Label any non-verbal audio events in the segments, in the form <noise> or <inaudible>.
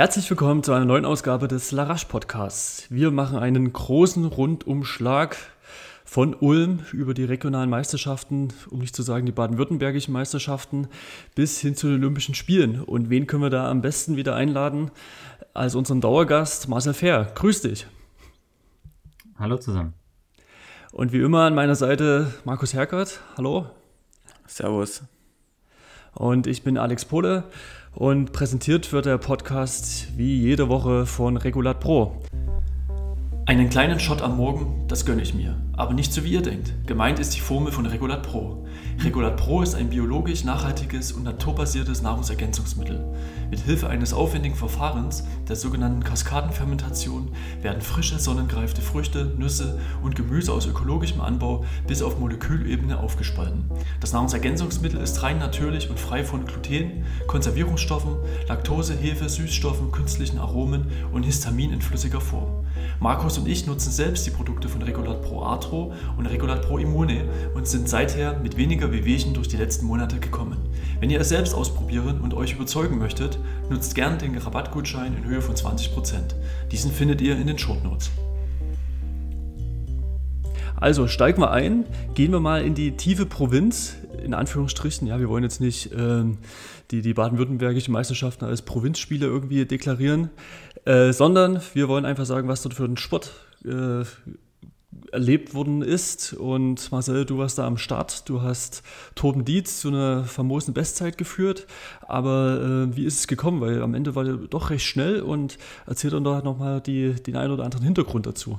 Herzlich willkommen zu einer neuen Ausgabe des Larache Podcasts. Wir machen einen großen Rundumschlag von Ulm über die regionalen Meisterschaften, um nicht zu sagen die baden-württembergischen Meisterschaften, bis hin zu den Olympischen Spielen. Und wen können wir da am besten wieder einladen als unseren Dauergast Marcel Fair? Grüß dich. Hallo zusammen. Und wie immer an meiner Seite Markus Herkert. Hallo. Servus. Und ich bin Alex Pohle und präsentiert wird der Podcast wie jede Woche von Regulat Pro. Einen kleinen Shot am Morgen, das gönne ich mir. Aber nicht so wie ihr denkt. Gemeint ist die Formel von Regulat Pro. Regulat Pro ist ein biologisch nachhaltiges und naturbasiertes Nahrungsergänzungsmittel. Mit Hilfe eines aufwendigen Verfahrens, der sogenannten Kaskadenfermentation, werden frische, sonnengreifte Früchte, Nüsse und Gemüse aus ökologischem Anbau bis auf Molekülebene aufgespalten. Das Nahrungsergänzungsmittel ist rein natürlich und frei von Gluten, Konservierungsstoffen, Laktose, Hefe, Süßstoffen, künstlichen Aromen und Histamin in flüssiger Form. Markus und ich nutzen selbst die Produkte von Regulat Pro Atro und Regulat Pro Immune und sind seither mit weniger Wehwehchen durch die letzten Monate gekommen. Wenn ihr es selbst ausprobieren und euch überzeugen möchtet, nutzt gern den Rabattgutschein in Höhe von 20%. Diesen findet ihr in den Shortnotes. Also steigen wir ein, gehen wir mal in die tiefe Provinz, in Anführungsstrichen. Ja, wir wollen jetzt nicht ähm, die, die baden-württembergischen Meisterschaften als Provinzspiele irgendwie deklarieren, äh, sondern wir wollen einfach sagen, was dort für ein Sport äh, erlebt worden ist. Und Marcel, du warst da am Start. Du hast Torben Dietz zu einer famosen Bestzeit geführt. Aber äh, wie ist es gekommen? Weil am Ende war der doch recht schnell und erzählt dann doch nochmal den einen oder anderen Hintergrund dazu.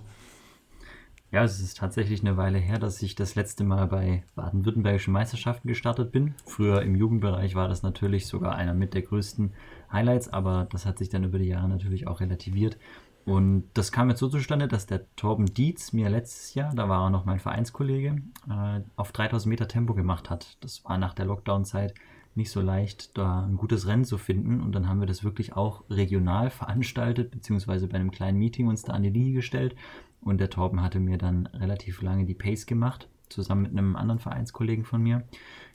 Ja, es ist tatsächlich eine Weile her, dass ich das letzte Mal bei baden-württembergischen Meisterschaften gestartet bin. Früher im Jugendbereich war das natürlich sogar einer mit der größten Highlights, aber das hat sich dann über die Jahre natürlich auch relativiert. Und das kam jetzt so zustande, dass der Torben Dietz mir letztes Jahr, da war er noch mein Vereinskollege, äh, auf 3000 Meter Tempo gemacht hat. Das war nach der Lockdown-Zeit nicht so leicht, da ein gutes Rennen zu finden. Und dann haben wir das wirklich auch regional veranstaltet, beziehungsweise bei einem kleinen Meeting uns da an die Linie gestellt und der Torben hatte mir dann relativ lange die Pace gemacht, zusammen mit einem anderen Vereinskollegen von mir.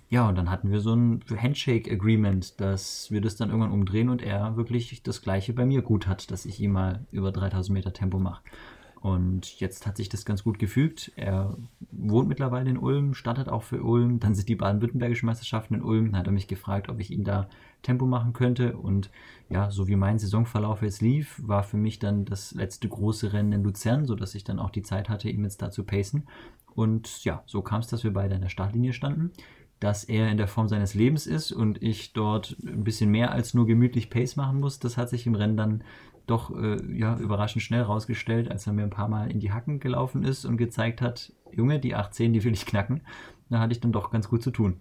Ja, und dann hatten wir so ein Handshake-Agreement, dass wir das dann irgendwann umdrehen und er wirklich das Gleiche bei mir gut hat, dass ich ihm mal über 3000 Meter Tempo mache. Und jetzt hat sich das ganz gut gefügt. Er wohnt mittlerweile in Ulm, startet auch für Ulm. Dann sind die baden-württembergischen Meisterschaften in Ulm. Dann hat er mich gefragt, ob ich ihm da Tempo machen könnte. Und ja, so wie mein Saisonverlauf jetzt lief, war für mich dann das letzte große Rennen in Luzern, sodass ich dann auch die Zeit hatte, ihm jetzt da zu pacen. Und ja, so kam es, dass wir beide an der Startlinie standen dass er in der Form seines Lebens ist und ich dort ein bisschen mehr als nur gemütlich Pace machen muss. Das hat sich im Rennen dann doch äh, ja, überraschend schnell rausgestellt, als er mir ein paar Mal in die Hacken gelaufen ist und gezeigt hat, Junge, die 18, die will ich knacken. Da hatte ich dann doch ganz gut zu tun.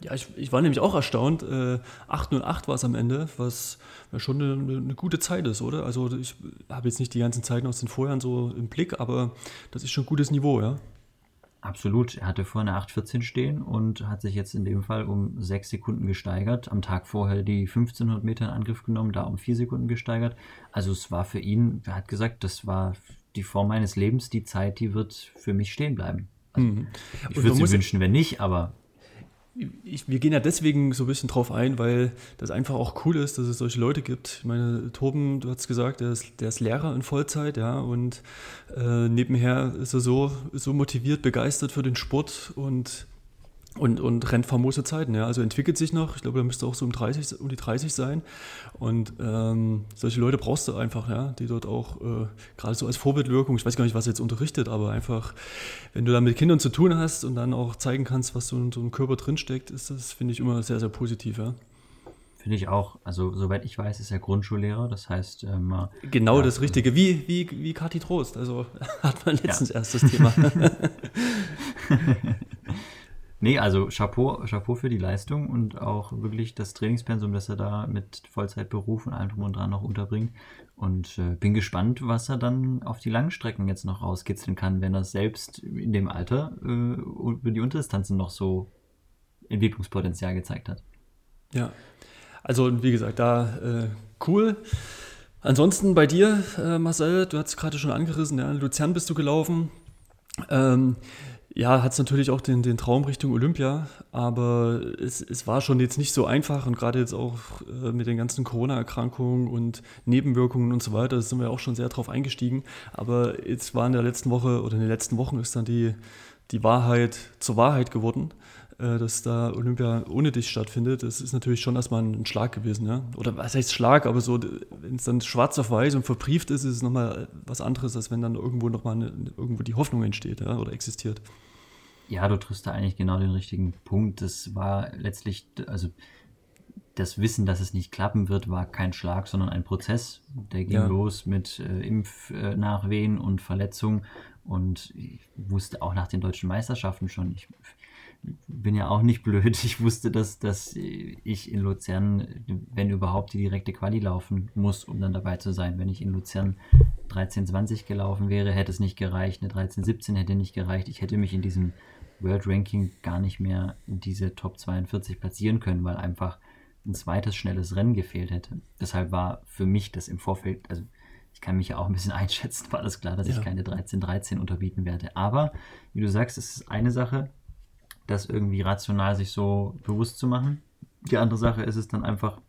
Ja, ich, ich war nämlich auch erstaunt. Äh, 808 war es am Ende, was schon eine, eine, gute Zeit ist, oder? Also ich habe jetzt nicht die ganzen Zeiten aus den Vorjahren so im Blick, aber das ist schon ein gutes Niveau, ja. Absolut. Er hatte vorher eine 8,14 stehen und hat sich jetzt in dem Fall um 6 Sekunden gesteigert. Am Tag vorher die 1500 Meter in Angriff genommen, da um 4 Sekunden gesteigert. Also es war für ihn, er hat gesagt, das war die Form meines Lebens, die Zeit, die wird für mich stehen bleiben. Also, mhm. Ich würde es wünschen, wenn nicht, aber ich, wir gehen ja deswegen so ein bisschen drauf ein, weil das einfach auch cool ist, dass es solche Leute gibt. Ich meine, Toben, du hast gesagt, der ist, der ist Lehrer in Vollzeit, ja, und äh, nebenher ist er so, so motiviert, begeistert für den Sport und und, und rennt famose Zeiten. Ja. Also entwickelt sich noch. Ich glaube, er müsste auch so um, 30, um die 30 sein. Und ähm, solche Leute brauchst du einfach, ja, die dort auch äh, gerade so als Vorbildwirkung, ich weiß gar nicht, was er jetzt unterrichtet, aber einfach, wenn du da mit Kindern zu tun hast und dann auch zeigen kannst, was so in so einem Körper drinsteckt, ist das, finde ich, immer sehr, sehr positiv. Ja. Finde ich auch. Also, soweit ich weiß, ist er Grundschullehrer. Das heißt, ähm, genau ja, das Richtige. Wie, wie, wie Kathi Trost. Also, <laughs> hat man letztens ja. erst das Thema. <laughs> <laughs> Nee, also Chapeau, Chapeau für die Leistung und auch wirklich das Trainingspensum, das er da mit Vollzeitberuf und allem drum und dran noch unterbringt. Und äh, bin gespannt, was er dann auf die Langstrecken jetzt noch rauskitzeln kann, wenn er selbst in dem Alter äh, über die Unterdistanzen noch so Entwicklungspotenzial gezeigt hat. Ja, also wie gesagt, da äh, cool. Ansonsten bei dir, äh, Marcel, du hast es gerade schon angerissen, ja, Luzern bist du gelaufen. Ähm, Ja, hat es natürlich auch den, den Traum Richtung Olympia, aber es, es war schon jetzt nicht so einfach und gerade jetzt auch äh, mit den ganzen Corona-Erkrankungen und Nebenwirkungen und so weiter, da sind wir auch schon sehr drauf eingestiegen. Aber jetzt war in der letzten Woche oder in den letzten Wochen ist dann die, die Wahrheit zur Wahrheit geworden, äh, dass da Olympia ohne dich stattfindet. Das ist natürlich schon erstmal ein Schlag gewesen, ja. Oder was heißt Schlag, aber so, wenn es dann schwarz auf weiß und verbrieft ist, ist es nochmal was anderes, als wenn dann irgendwo nochmal irgendwo die Hoffnung entsteht ja, oder existiert. Ja, du triffst da eigentlich genau den richtigen Punkt. Das war letztlich, also das Wissen, dass es nicht klappen wird, war kein Schlag, sondern ein Prozess. Der ging ja. los mit äh, Impfnachwehen und Verletzungen. Und ich wusste auch nach den deutschen Meisterschaften schon, ich bin ja auch nicht blöd. Ich wusste, dass, dass ich in Luzern, wenn überhaupt, die direkte Quali laufen muss, um dann dabei zu sein. Wenn ich in Luzern 13,20 gelaufen wäre, hätte es nicht gereicht. Eine 13,17 hätte nicht gereicht. Ich hätte mich in diesem World Ranking gar nicht mehr in diese Top 42 platzieren können, weil einfach ein zweites schnelles Rennen gefehlt hätte. Deshalb war für mich das im Vorfeld, also ich kann mich ja auch ein bisschen <laughs> einschätzen, war das klar, dass ja. ich keine 13-13 unterbieten werde. Aber wie du sagst, es ist eine Sache, das irgendwie rational sich so bewusst zu machen. Die andere Sache ist es dann einfach,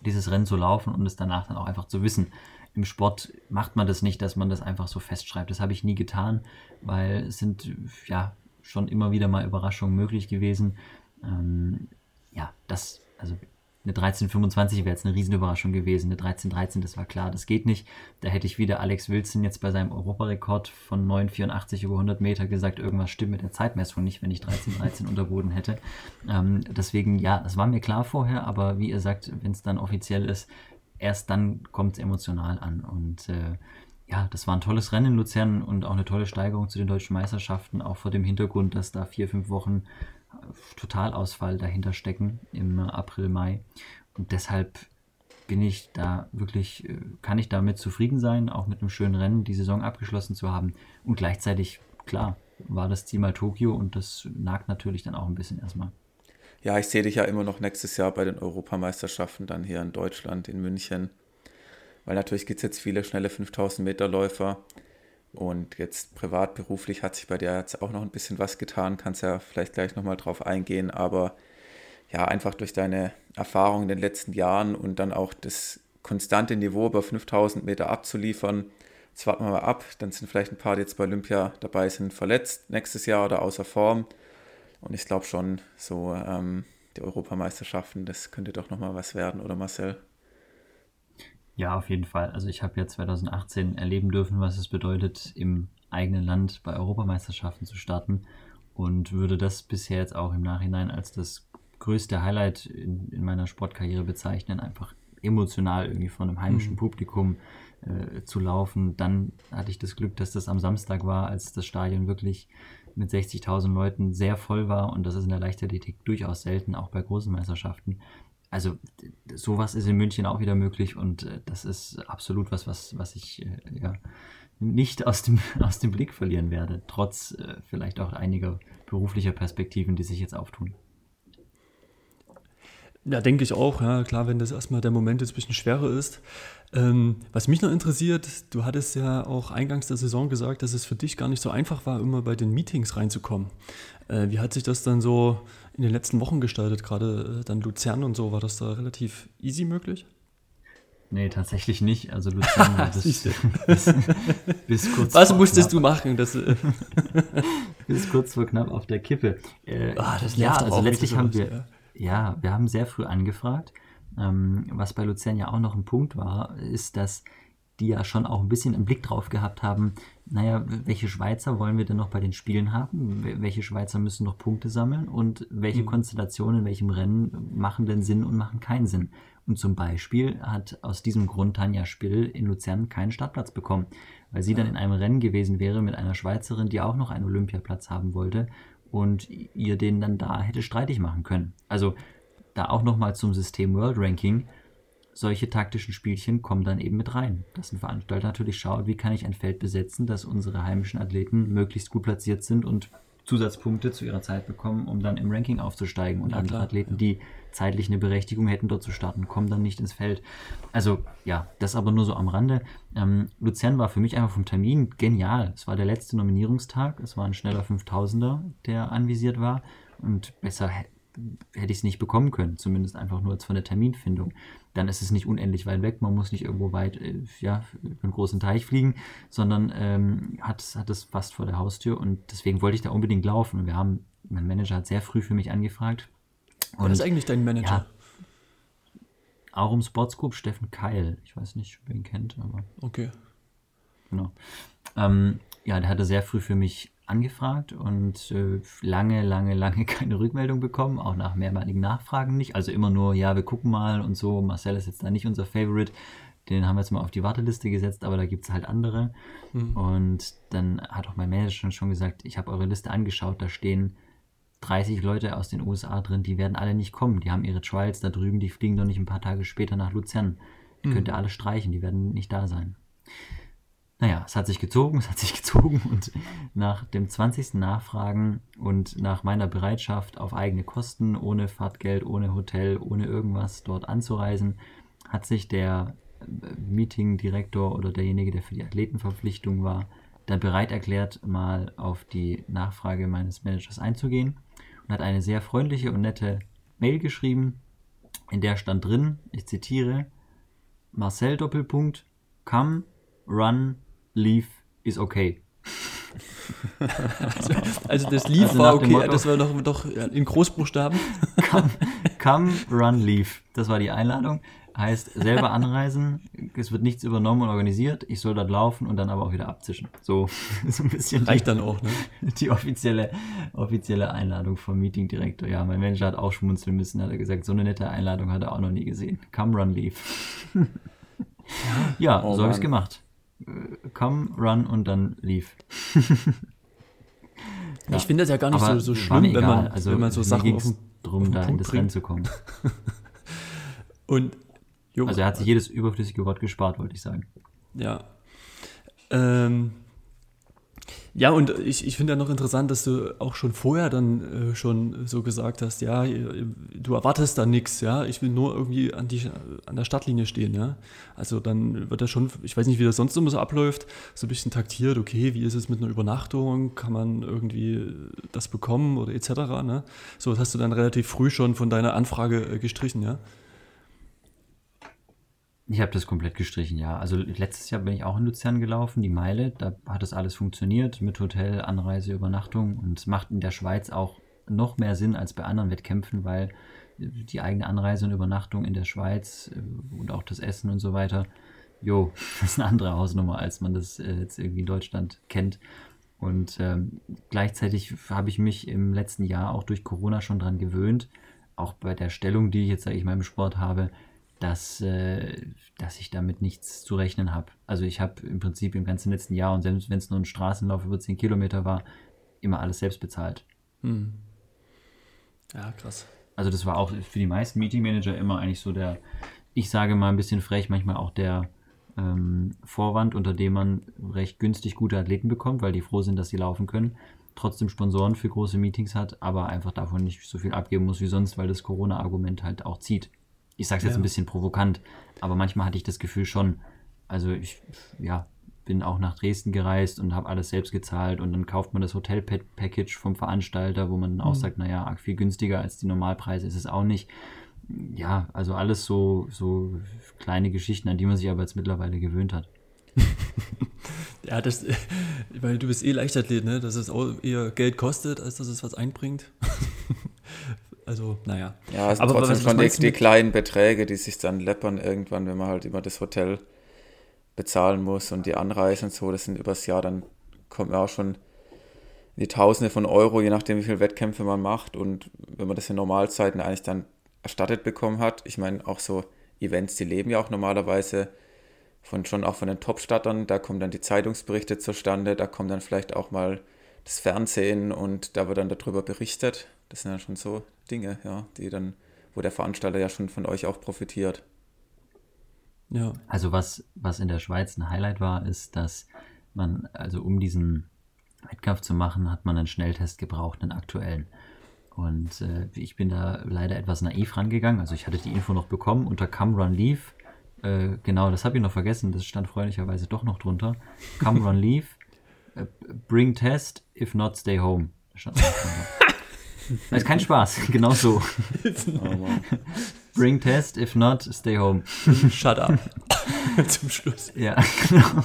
dieses Rennen zu laufen und es danach dann auch einfach zu wissen. Im Sport macht man das nicht, dass man das einfach so festschreibt. Das habe ich nie getan, weil es sind ja schon immer wieder mal Überraschungen möglich gewesen. Ähm, ja, das, also eine 1325 wäre jetzt eine Riesenüberraschung gewesen. Eine 1313, das war klar, das geht nicht. Da hätte ich wieder Alex Wilson jetzt bei seinem Europarekord von 9,84 über 100 Meter gesagt, irgendwas stimmt mit der Zeitmessung nicht, wenn ich 1313 unterboden hätte. Ähm, deswegen, ja, das war mir klar vorher, aber wie ihr sagt, wenn es dann offiziell ist, erst dann kommt es emotional an. Und äh, ja, das war ein tolles Rennen in Luzern und auch eine tolle Steigerung zu den deutschen Meisterschaften, auch vor dem Hintergrund, dass da vier, fünf Wochen Totalausfall dahinter stecken im April, Mai. Und deshalb bin ich da wirklich, äh, kann ich damit zufrieden sein, auch mit einem schönen Rennen die Saison abgeschlossen zu haben. Und gleichzeitig, klar, war das Ziel mal Tokio und das nagt natürlich dann auch ein bisschen erstmal. Ja, ich sehe dich ja immer noch nächstes Jahr bei den Europameisterschaften dann hier in Deutschland, in München. Weil natürlich gibt es jetzt viele schnelle 5000 Meter Läufer. Und jetzt privat, beruflich hat sich bei dir jetzt auch noch ein bisschen was getan, kannst ja vielleicht gleich nochmal drauf eingehen, aber ja, einfach durch deine Erfahrung in den letzten Jahren und dann auch das konstante Niveau über 5000 Meter abzuliefern. Jetzt warten wir mal ab, dann sind vielleicht ein paar, die jetzt bei Olympia dabei sind, verletzt nächstes Jahr oder außer Form. Und ich glaube schon, so ähm, die Europameisterschaften, das könnte doch nochmal was werden, oder Marcel? Ja, auf jeden Fall. Also ich habe ja 2018 erleben dürfen, was es bedeutet, im eigenen Land bei Europameisterschaften zu starten und würde das bisher jetzt auch im Nachhinein als das größte Highlight in, in meiner Sportkarriere bezeichnen, einfach emotional irgendwie von einem heimischen mhm. Publikum äh, zu laufen. Dann hatte ich das Glück, dass das am Samstag war, als das Stadion wirklich mit 60.000 Leuten sehr voll war und das ist in der Leichtathletik durchaus selten, auch bei großen Meisterschaften also sowas ist in München auch wieder möglich und äh, das ist absolut was, was, was ich äh, ja, nicht aus dem, <laughs> aus dem Blick verlieren werde, trotz äh, vielleicht auch einiger beruflicher Perspektiven, die sich jetzt auftun. Ja, denke ich auch. Ja, klar, wenn das erstmal der Moment jetzt ein bisschen schwerer ist. Ähm, was mich noch interessiert, du hattest ja auch eingangs der Saison gesagt, dass es für dich gar nicht so einfach war, immer bei den Meetings reinzukommen. Äh, wie hat sich das dann so in den letzten Wochen gestaltet? Gerade äh, dann Luzern und so, war das da relativ easy möglich? Nee, tatsächlich nicht. Also Luzern <laughs> war bis, bis, <laughs> bis, kurz Was musstest knapp, du machen? Das, <laughs> bis kurz vor knapp auf der Kippe. Äh, das ja, also letztlich haben wir, ja. Ja, wir haben sehr früh angefragt. Ähm, was bei Luzern ja auch noch ein Punkt war, ist, dass die ja schon auch ein bisschen im Blick drauf gehabt haben, naja, welche Schweizer wollen wir denn noch bei den Spielen haben? Welche Schweizer müssen noch Punkte sammeln? Und welche mhm. Konstellationen in welchem Rennen machen denn Sinn und machen keinen Sinn? Und zum Beispiel hat aus diesem Grund Tanja Spill in Luzern keinen Startplatz bekommen, weil sie dann in einem Rennen gewesen wäre mit einer Schweizerin, die auch noch einen Olympiaplatz haben wollte und ihr den dann da hätte streitig machen können. Also da auch nochmal zum System World Ranking. Solche taktischen Spielchen kommen dann eben mit rein. Dass ein Veranstalter natürlich schaut, wie kann ich ein Feld besetzen, dass unsere heimischen Athleten möglichst gut platziert sind und Zusatzpunkte zu ihrer Zeit bekommen, um dann im Ranking aufzusteigen. Und ja, andere klar, Athleten, ja. die zeitlich eine Berechtigung hätten, dort zu starten, kommen dann nicht ins Feld. Also ja, das aber nur so am Rande. Ähm, Luzern war für mich einfach vom Termin genial. Es war der letzte Nominierungstag. Es war ein schneller 5000er, der anvisiert war. Und besser hätte ich es nicht bekommen können, zumindest einfach nur von der Terminfindung. Dann ist es nicht unendlich weit weg, man muss nicht irgendwo weit, äh, ja, über einen großen Teich fliegen, sondern ähm, hat, hat es fast vor der Haustür und deswegen wollte ich da unbedingt laufen. Und wir haben, mein Manager hat sehr früh für mich angefragt. Und, Wer ist eigentlich dein Manager? Ja, auch im Sportscope Steffen Keil. Ich weiß nicht, wer ihn kennt, aber. Okay. Genau. Ähm, ja, der hatte sehr früh für mich angefragt und äh, lange, lange, lange <laughs> keine Rückmeldung bekommen, auch nach mehrmaligen Nachfragen nicht. Also immer nur, ja, wir gucken mal und so. Marcel ist jetzt da nicht unser Favorite. Den haben wir jetzt mal auf die Warteliste gesetzt, aber da gibt es halt andere. Mhm. Und dann hat auch mein Manager schon gesagt, ich habe eure Liste angeschaut, da stehen 30 Leute aus den USA drin, die werden alle nicht kommen. Die haben ihre Trials da drüben, die fliegen doch nicht ein paar Tage später nach Luzern. Die mhm. könnt ihr alle streichen, die werden nicht da sein. Naja, es hat sich gezogen, <laughs> es hat sich gezogen und nach dem 20. Nachfragen und nach meiner Bereitschaft auf eigene Kosten, ohne Fahrtgeld, ohne Hotel, ohne irgendwas dort anzureisen, hat sich der äh, Meetingdirektor oder derjenige, der für die Athletenverpflichtung war, dann bereit erklärt, mal auf die Nachfrage meines Managers einzugehen und hat eine sehr freundliche und nette Mail geschrieben, in der stand drin, ich zitiere, Marcel Doppelpunkt, come, run, leave is okay. <laughs> also, also, das Leave also war okay, Motto, das war noch, doch in Großbuchstaben. <laughs> Come, come, run, leave. Das war die Einladung. Heißt, selber <laughs> anreisen, es wird nichts übernommen und organisiert, ich soll dort laufen und dann aber auch wieder abzischen. So, so ein bisschen. Reicht die, dann auch, ne? Die offizielle, offizielle Einladung vom Meeting-Direktor. Ja, mein Manager hat auch schmunzeln müssen, hat er gesagt, so eine nette Einladung hat er auch noch nie gesehen. Come, run, leave. ja, ja oh, so habe ich es gemacht. Äh, come, run und dann lief. <laughs> ja. Ich finde das ja gar nicht so, so schlimm, wenn man, also, wenn man so Sachen auf den, drum, auf den da in das bringt. Rennen zu kommen. <laughs> und jo, also er hat sich jedes überflüssige Wort gespart, wollte ich sagen. Ja. Ähm, ja, und ich, ich finde ja noch interessant, dass du auch schon vorher dann äh, schon so gesagt hast, ja, du erwartest da nichts, ja, ich will nur irgendwie an, die, an der Startlinie stehen, ja. Also dann wird das schon, ich weiß nicht, wie das sonst immer so abläuft, so ein bisschen taktiert, okay, wie ist es mit einer Übernachtung, kann man irgendwie das bekommen oder etc., ne? So, das hast du dann relativ früh schon von deiner Anfrage äh, gestrichen, ja. Ich habe das komplett gestrichen, ja. Also letztes Jahr bin ich auch in Luzern gelaufen, die Meile. Da hat das alles funktioniert mit Hotel, Anreise, Übernachtung. Und es macht in der Schweiz auch noch mehr Sinn als bei anderen Wettkämpfen, weil die eigene Anreise und Übernachtung in der Schweiz äh, und auch das Essen und so weiter, jo, <laughs> das ist eine andere Hausnummer, als man das äh, jetzt irgendwie in Deutschland kennt. Und ähm, gleichzeitig habe ich mich im letzten Jahr auch durch Corona schon daran gewöhnt, auch bei der Stellung, die ich jetzt, sage ich mal, im Sport habe, dass, äh, dass ich damit nichts zu rechnen habe. Also ich habe im Prinzip im ganzen letzten Jahr und selbst wenn es nur ein Straßenlauf über 10 Kilometer war, immer alles selbst bezahlt. Hm. Ja, krass. Also das war auch für die meisten Meeting Manager immer eigentlich so der, ich sage mal ein bisschen frech, manchmal auch der ähm, Vorwand, unter dem man recht günstig gute Athleten bekommt, weil die froh sind, dass sie laufen können trotzdem Sponsoren für große Meetings hat, aber einfach davon nicht so viel abgeben muss wie sonst, weil das Corona-Argument halt auch zieht. Ich sage es jetzt ja. ein bisschen provokant, aber manchmal hatte ich das Gefühl schon, also ich, ja, bin auch nach Dresden gereist und habe alles selbst gezahlt und dann kauft man das Hotel-Package vom Veranstalter, wo man dann auch mhm. sagt, naja, viel günstiger als die Normalpreise ist es auch nicht. Ja, also alles so, so kleine Geschichten, an die man sich aber jetzt mittlerweile gewöhnt hat. <laughs> ja, das, weil du bist eh Leichtathlet, ne? Dass es auch eher Geld kostet, als dass es was einbringt. <laughs> Also, naja. Ja, es sind aber trotzdem schon die, die kleinen Beträge, die sich dann läppern irgendwann, wenn man halt immer das Hotel bezahlen muss und die Anreise und so. Das sind übers Jahr, dann kommt man auch schon die Tausende von Euro, je nachdem, wie viele Wettkämpfe man macht. Und wenn man das in Normalzeiten eigentlich dann erstattet bekommen hat, ich meine, auch so Events, die leben ja auch normalerweise von schon auch von den Top-Stattern, da kommen dann die Zeitungsberichte zustande, da kommt dann vielleicht auch mal das Fernsehen und da wird dann darüber berichtet. Das sind ja schon so Dinge, ja, die dann, wo der Veranstalter ja schon von euch auch profitiert. Ja. Also was, was in der Schweiz ein Highlight war, ist, dass man also um diesen Wettkampf zu machen, hat man einen Schnelltest gebraucht, einen aktuellen. Und äh, ich bin da leider etwas naiv rangegangen. Also ich hatte die Info noch bekommen unter Come Run Leave. Äh, genau, das habe ich noch vergessen. Das stand freundlicherweise doch noch drunter. Come Run Leave. Äh, bring Test. If not, stay home. <laughs> Das ist kein Spaß. <laughs> Genau so. Oh <laughs> Bring Test. If not, stay home. Shut up. <laughs> Zum Schluss. Ja, genau.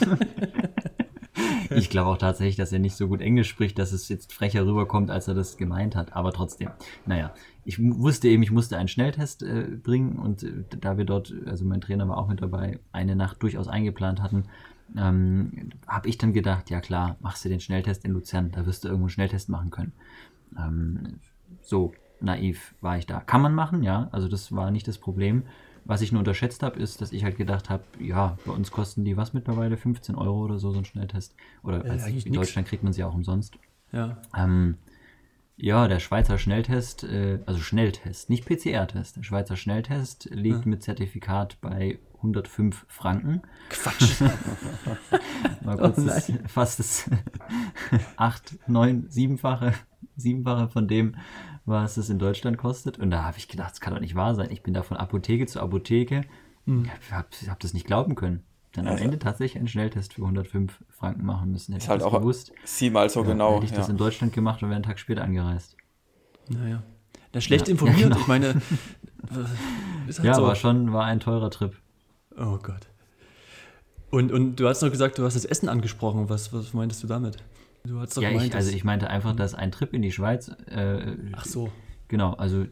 Ich glaube auch tatsächlich, dass er nicht so gut Englisch spricht, dass es jetzt frecher rüberkommt, als er das gemeint hat. Aber trotzdem, naja, ich wusste eben, ich musste einen Schnelltest äh, bringen und äh, da wir dort, also mein Trainer war auch mit dabei, eine Nacht durchaus eingeplant hatten, ähm, habe ich dann gedacht, ja klar, machst du den Schnelltest in Luzern, da wirst du irgendwo einen Schnelltest machen können. Ähm, so naiv war ich da. Kann man machen, ja, also das war nicht das Problem. Was ich nur unterschätzt habe, ist, dass ich halt gedacht habe, ja, bei uns kosten die was mittlerweile? 15 Euro oder so, so ein Schnelltest. Oder Ja, als, in nix. Deutschland kriegt man sie auch umsonst. Ja. Ähm, ja, der Schweizer Schnelltest, äh, also Schnelltest, nicht PCR-Test. Der Schweizer Schnelltest liegt mit Zertifikat bei 105 Franken. Quatsch. <laughs> Mal kurz Oh das, fast das 8, 9, 7-fache, 7-fache von dem, was es in Deutschland kostet. Und da habe ich gedacht, das kann doch nicht wahr sein. Ich bin da von Apotheke zu Apotheke. Ich habe hab das nicht glauben können. Dann am Also- Ende tatsächlich einen Schnelltest für 105 Franken machen müssen. Hätte Ist ich halt das auch gewusst. siebenmal so ja, genau. Hätte ich das ja. in Deutschland gemacht und wäre einen Tag später angereist. Naja. Der schlecht Ja, informiert, ja, genau. ich meine. <laughs> äh, Ist halt Ja, so. war schon, war ein teurer Trip. Oh Gott. Und, und du hast noch gesagt, du hast das Essen angesprochen. Was, was meintest du damit? Du hast doch Ja, gemeint, ich, also ich meinte einfach, dass ein Trip in die Schweiz, äh, Ach so. Genau, also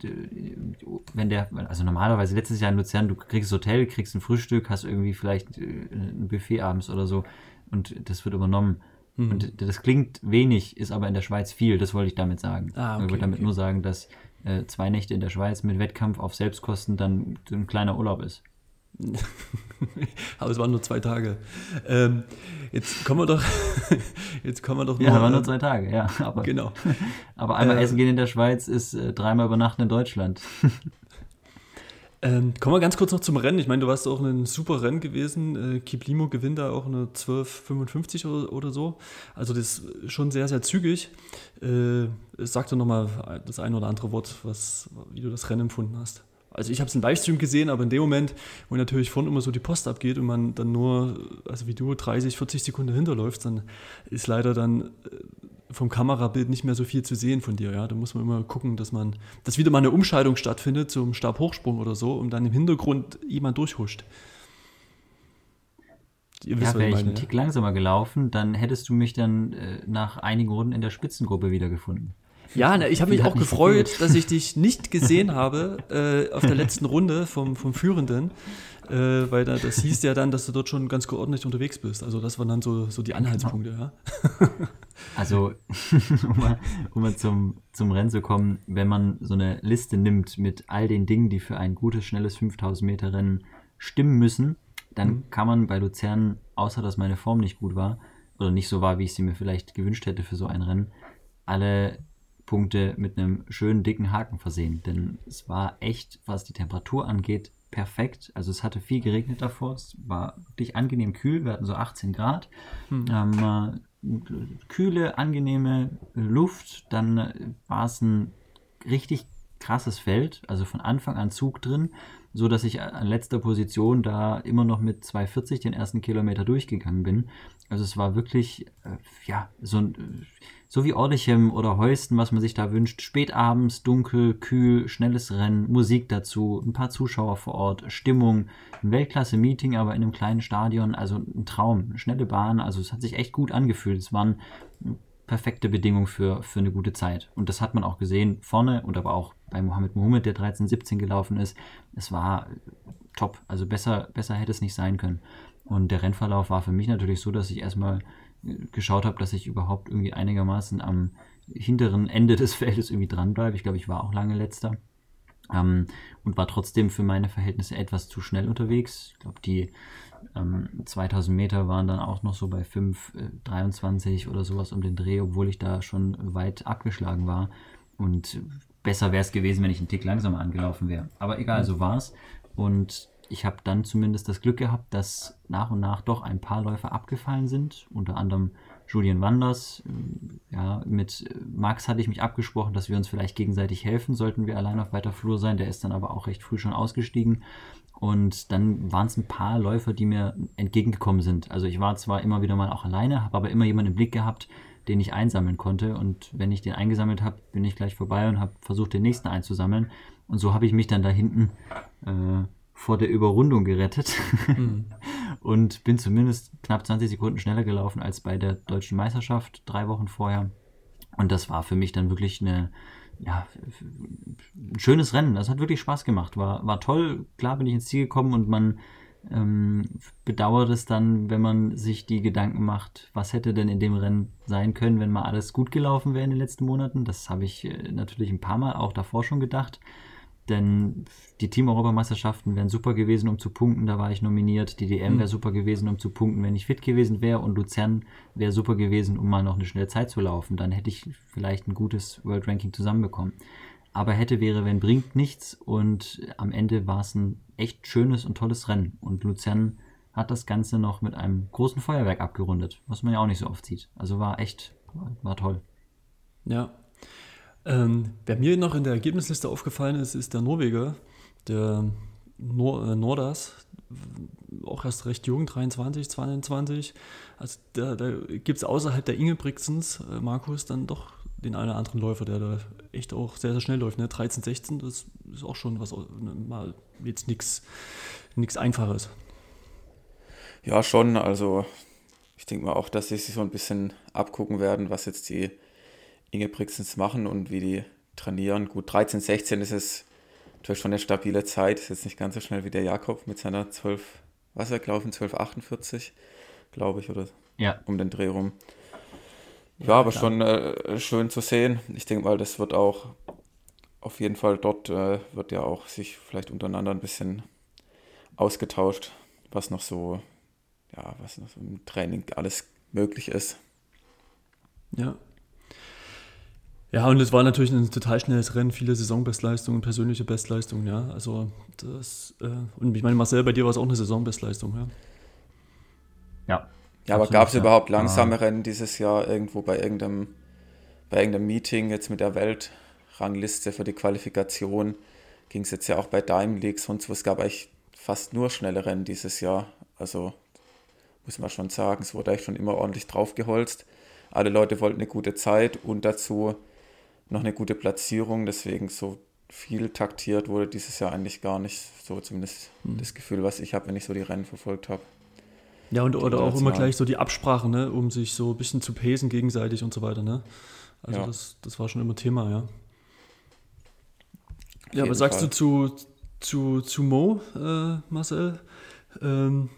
wenn der, also normalerweise letztes Jahr in Luzern, du kriegst Hotel, kriegst ein Frühstück, hast irgendwie vielleicht äh, ein Buffet abends oder so und das wird übernommen. Mhm. Und das klingt wenig, ist aber in der Schweiz viel, das wollte ich damit sagen. Ah, ich okay, wollte damit okay. nur sagen, dass äh, zwei Nächte in der Schweiz mit Wettkampf auf Selbstkosten dann ein kleiner Urlaub ist. <laughs> Aber es waren nur zwei Tage. Ähm, jetzt kommen wir doch. <laughs> Jetzt kommen wir doch Ja, nur, waren nur äh, zwei Tage, ja. Aber, Genau. <laughs> aber einmal Äh, essen gehen in der Schweiz ist äh, dreimal übernachten in Deutschland. Ähm, kommen wir ganz kurz noch zum Rennen. Ich meine, du warst auch ein super Rennen gewesen. Äh, Kiplimo gewinnt da auch eine 12,55 oder, oder so. Also das ist schon sehr, sehr zügig. Äh, sag doch nochmal das ein oder andere Wort, was, wie du das Rennen empfunden hast. Also ich habe es im Livestream gesehen, aber in dem Moment, wo natürlich vorne immer so die Post abgeht und man dann nur, also wie du, 30, 40 Sekunden hinterläufst, dann ist leider dann äh, vom Kamerabild nicht mehr so viel zu sehen von dir. Ja? Da muss man immer gucken, dass man, dass wieder mal eine Umscheidung stattfindet zum Stabhochsprung oder so, und dann im Hintergrund jemand durchhuscht. Ihr Ja, was wäre ich einen Tick langsamer gelaufen, dann hättest du mich dann äh, nach einigen Runden in der Spitzengruppe wiedergefunden. Ja, ne, ich habe mich auch gefreut, dass ich dich nicht gesehen habe äh, auf der letzten Runde vom, vom Führenden, äh, weil da, das hieß ja dann, dass du dort schon ganz geordnet unterwegs bist. Also das waren dann so, so die Anhaltspunkte, ja. <laughs> Also, <laughs> um mal, um mal zum, zum Rennen zu kommen, wenn man so eine Liste nimmt mit all den Dingen, die für ein gutes, schnelles 5000 Meter Rennen stimmen müssen, dann Mhm. kann man bei Luzern, außer dass meine Form nicht gut war, oder nicht so war, wie ich sie mir vielleicht gewünscht hätte für so ein Rennen, alle Punkte mit einem schönen dicken Haken versehen. Denn es war echt, was die Temperatur angeht, perfekt. Also es hatte viel geregnet davor. Es war wirklich angenehm kühl. Wir hatten so 18 Grad. Ähm, äh, kühle, angenehme Luft. Dann äh, war es ein richtig krasses Feld. Also von Anfang an Zug drin. So dass ich an letzter Position da immer noch mit 2,40 den ersten Kilometer durchgegangen bin. Also es war wirklich, äh, ja, so ein, äh, so wie Orlichem oder Heusten, was man sich da wünscht. Spätabends, dunkel, kühl, schnelles Rennen, Musik dazu, ein paar Zuschauer vor Ort, Stimmung, ein Weltklasse-Meeting, aber in einem kleinen Stadion, also ein Traum, schnelle Bahn, also es hat sich echt gut angefühlt. Es waren perfekte Bedingungen für, für eine gute Zeit. Und das hat man auch gesehen vorne und aber auch bei Mohammed Mohammed, der 13, 17 gelaufen ist. Es war top, also besser, besser hätte es nicht sein können. Und der Rennverlauf war für mich natürlich so, dass ich erstmal geschaut habe, dass ich überhaupt irgendwie einigermaßen am hinteren Ende des Feldes irgendwie dranbleibe. Ich glaube, ich war auch lange letzter. Ähm, und war trotzdem für meine Verhältnisse etwas zu schnell unterwegs. Ich glaube, die ähm, 2000 Meter waren dann auch noch so bei 5,23 oder sowas um den Dreh, obwohl ich da schon weit abgeschlagen war. Und besser wäre es gewesen, wenn ich einen Tick langsamer angelaufen wäre. Aber egal, so war es. Und ich habe dann zumindest das Glück gehabt, dass nach und nach doch ein paar Läufer abgefallen sind. Unter anderem Julian Wanders. Ja, mit Max hatte ich mich abgesprochen, dass wir uns vielleicht gegenseitig helfen, sollten wir allein auf weiter Flur sein. Der ist dann aber auch recht früh schon ausgestiegen. Und dann waren es ein paar Läufer, die mir entgegengekommen sind. Also ich war zwar immer wieder mal auch alleine, habe aber immer jemanden im Blick gehabt, den ich einsammeln konnte. Und wenn ich den eingesammelt habe, bin ich gleich vorbei und habe versucht, den nächsten einzusammeln. Und so habe ich mich dann da hinten äh, vor der Überrundung gerettet <laughs> mhm. <laughs> und bin zumindest knapp 20 Sekunden schneller gelaufen als bei der deutschen Meisterschaft drei Wochen vorher. Und das war für mich dann wirklich eine, ja, ein schönes Rennen. Das hat wirklich Spaß gemacht. War, war toll. Klar bin ich ins Ziel gekommen und man ähm, bedauert es dann, wenn man sich die Gedanken macht, was hätte denn in dem Rennen sein können, wenn mal alles gut gelaufen wäre in den letzten Monaten. Das habe ich äh, natürlich ein paar Mal auch davor schon gedacht. Denn die Team-Europameisterschaften wären super gewesen, um zu punkten, da war ich nominiert. Die DM wäre mhm. super gewesen, um zu punkten, wenn ich fit gewesen wäre. Und Luzern wäre super gewesen, um mal noch eine schnelle Zeit zu laufen. Dann hätte ich vielleicht ein gutes World Ranking zusammenbekommen. Aber hätte, wäre, wenn, bringt nichts. Und am Ende war es ein echt schönes und tolles Rennen. Und Luzern hat das Ganze noch mit einem großen Feuerwerk abgerundet, was man ja auch nicht so oft sieht. Also war echt, war toll. Ja, ähm, wer mir noch in der Ergebnisliste aufgefallen ist, ist der Norweger, der Nor äh, Nordas, auch erst recht jung, 23, 22. Also da, da gibt es außerhalb der Ingebrigtsens, äh, Markus, dann doch den einen oder anderen Läufer, der da echt auch sehr, sehr schnell läuft. Ne? 13, 16, das ist auch schon was, ne, mal jetzt nichts Einfaches. Ja, schon. Also ich denke mal auch, dass sie sich so ein bisschen abgucken werden, was jetzt die Ingebrigtsens machen und wie die trainieren. Gut, 13, 16 ist es natürlich schon eine stabile Zeit. Ist jetzt nicht ganz so schnell wie der Jakob mit seiner 12, was er gelaufen, 12,48, glaube ich, oder ja. um den Dreh rum. Ja, ja aber klar. schon äh, schön zu sehen. Ich denke mal, das wird auch auf jeden Fall dort äh, wird ja auch sich vielleicht untereinander ein bisschen ausgetauscht, was noch so, ja, was noch so im Training alles möglich ist. Ja, ja, und es war natürlich ein total schnelles Rennen, viele Saisonbestleistungen, persönliche Bestleistungen, ja. Also das, äh, und ich meine, Marcel, bei dir war es auch eine Saisonbestleistung, ja. Ja. Ja, aber gab es ja. überhaupt langsame Rennen dieses Jahr irgendwo bei irgendeinem, bei irgendeinem Meeting jetzt mit der Weltrangliste für die Qualifikation? Ging es jetzt ja auch bei Dime League, sonst was gab eigentlich fast nur schnelle Rennen dieses Jahr. Also muss man schon sagen, es wurde eigentlich schon immer ordentlich draufgeholzt. Alle Leute wollten eine gute Zeit und dazu noch eine gute Platzierung, deswegen so viel taktiert wurde dieses Jahr eigentlich gar nicht, so zumindest mhm. das Gefühl, was ich habe, wenn ich so die Rennen verfolgt habe. Ja, und oder auch immer gleich so die Absprache, ne, um sich so ein bisschen zu pesen gegenseitig und so weiter, ne? Also ja. das, das war schon immer Thema, ja. Ja, aber sagst Fall. du zu, zu, zu Mo, äh, Marcel, ähm,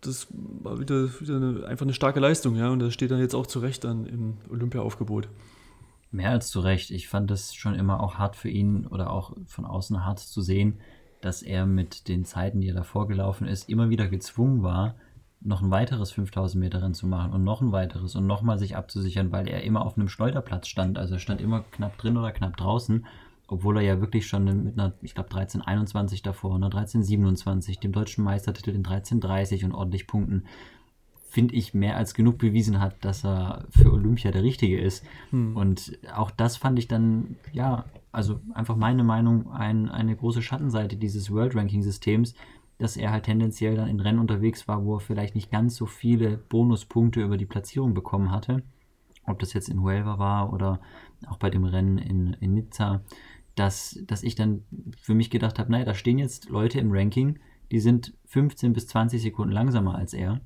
das war wieder, wieder eine, einfach eine starke Leistung, ja, und das steht dann jetzt auch zu Recht dann im Olympia-Aufgebot. Mehr als zu Recht. Ich fand es schon immer auch hart für ihn oder auch von außen hart zu sehen, dass er mit den Zeiten, die er davor gelaufen ist, immer wieder gezwungen war, noch ein weiteres 5000 Meter Rennen zu machen und noch ein weiteres und nochmal sich abzusichern, weil er immer auf einem Schleuderplatz stand. Also er stand immer knapp drin oder knapp draußen, obwohl er ja wirklich schon mit einer, ich glaube, 1321 davor, einer 1327, dem deutschen Meistertitel in 1330 und ordentlich Punkten finde ich, mehr als genug bewiesen hat, dass er für Olympia der Richtige ist. Hm. Und auch das fand ich dann, ja, also einfach meine Meinung, ein, eine große Schattenseite dieses World Ranking-Systems, dass er halt tendenziell dann in Rennen unterwegs war, wo er vielleicht nicht ganz so viele Bonuspunkte über die Platzierung bekommen hatte. Ob das jetzt in Huelva war oder auch bei dem Rennen in, in Nizza, dass, dass ich dann für mich gedacht habe, naja, da stehen jetzt Leute im Ranking, die sind 15 bis 20 Sekunden langsamer als er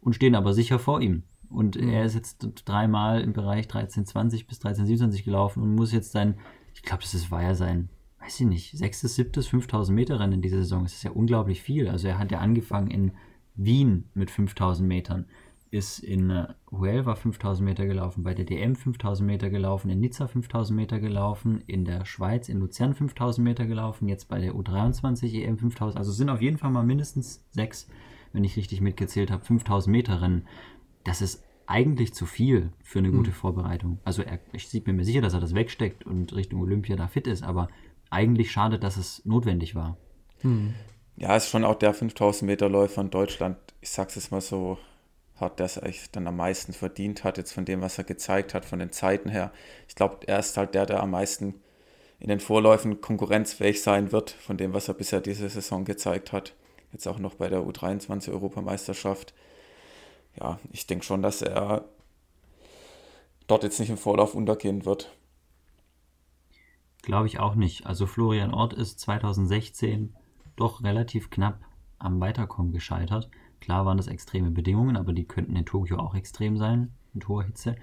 und stehen aber sicher vor ihm. Und mhm. er ist jetzt dreimal im Bereich 1320 bis 1327 gelaufen und muss jetzt sein, ich glaube, das war ja sein, weiß ich nicht, sechstes, siebtes, 5000 Meter Rennen in dieser Saison. Das ist ja unglaublich viel. Also er hat ja angefangen in Wien mit 5000 Metern, ist in äh, Huelva 5000 Meter gelaufen, bei der DM 5000 Meter gelaufen, in Nizza 5000 Meter gelaufen, in der Schweiz in Luzern 5000 Meter gelaufen, jetzt bei der U23 EM 5000. Also sind auf jeden Fall mal mindestens sechs wenn ich richtig mitgezählt habe, 5000 Meter Rennen. Das ist eigentlich zu viel für eine gute mhm. Vorbereitung. Also er, ich bin mir sicher, dass er das wegsteckt und Richtung Olympia da fit ist, aber eigentlich schade, dass es notwendig war. Mhm. Ja, ist schon auch der 5000 Meter Läufer in Deutschland, ich sag's jetzt mal so hat, der es eigentlich dann am meisten verdient hat, jetzt von dem, was er gezeigt hat, von den Zeiten her. Ich glaube, er ist halt der, der am meisten in den Vorläufen konkurrenzfähig sein wird, von dem, was er bisher diese Saison gezeigt hat. Jetzt auch noch bei der U23-Europameisterschaft. Ja, ich denke schon, dass er dort jetzt nicht im Vorlauf untergehen wird. Glaube ich auch nicht. Also Florian Ort ist 2016 doch relativ knapp am Weiterkommen gescheitert. Klar waren das extreme Bedingungen, aber die könnten in Tokio auch extrem sein, mit hoher Hitze.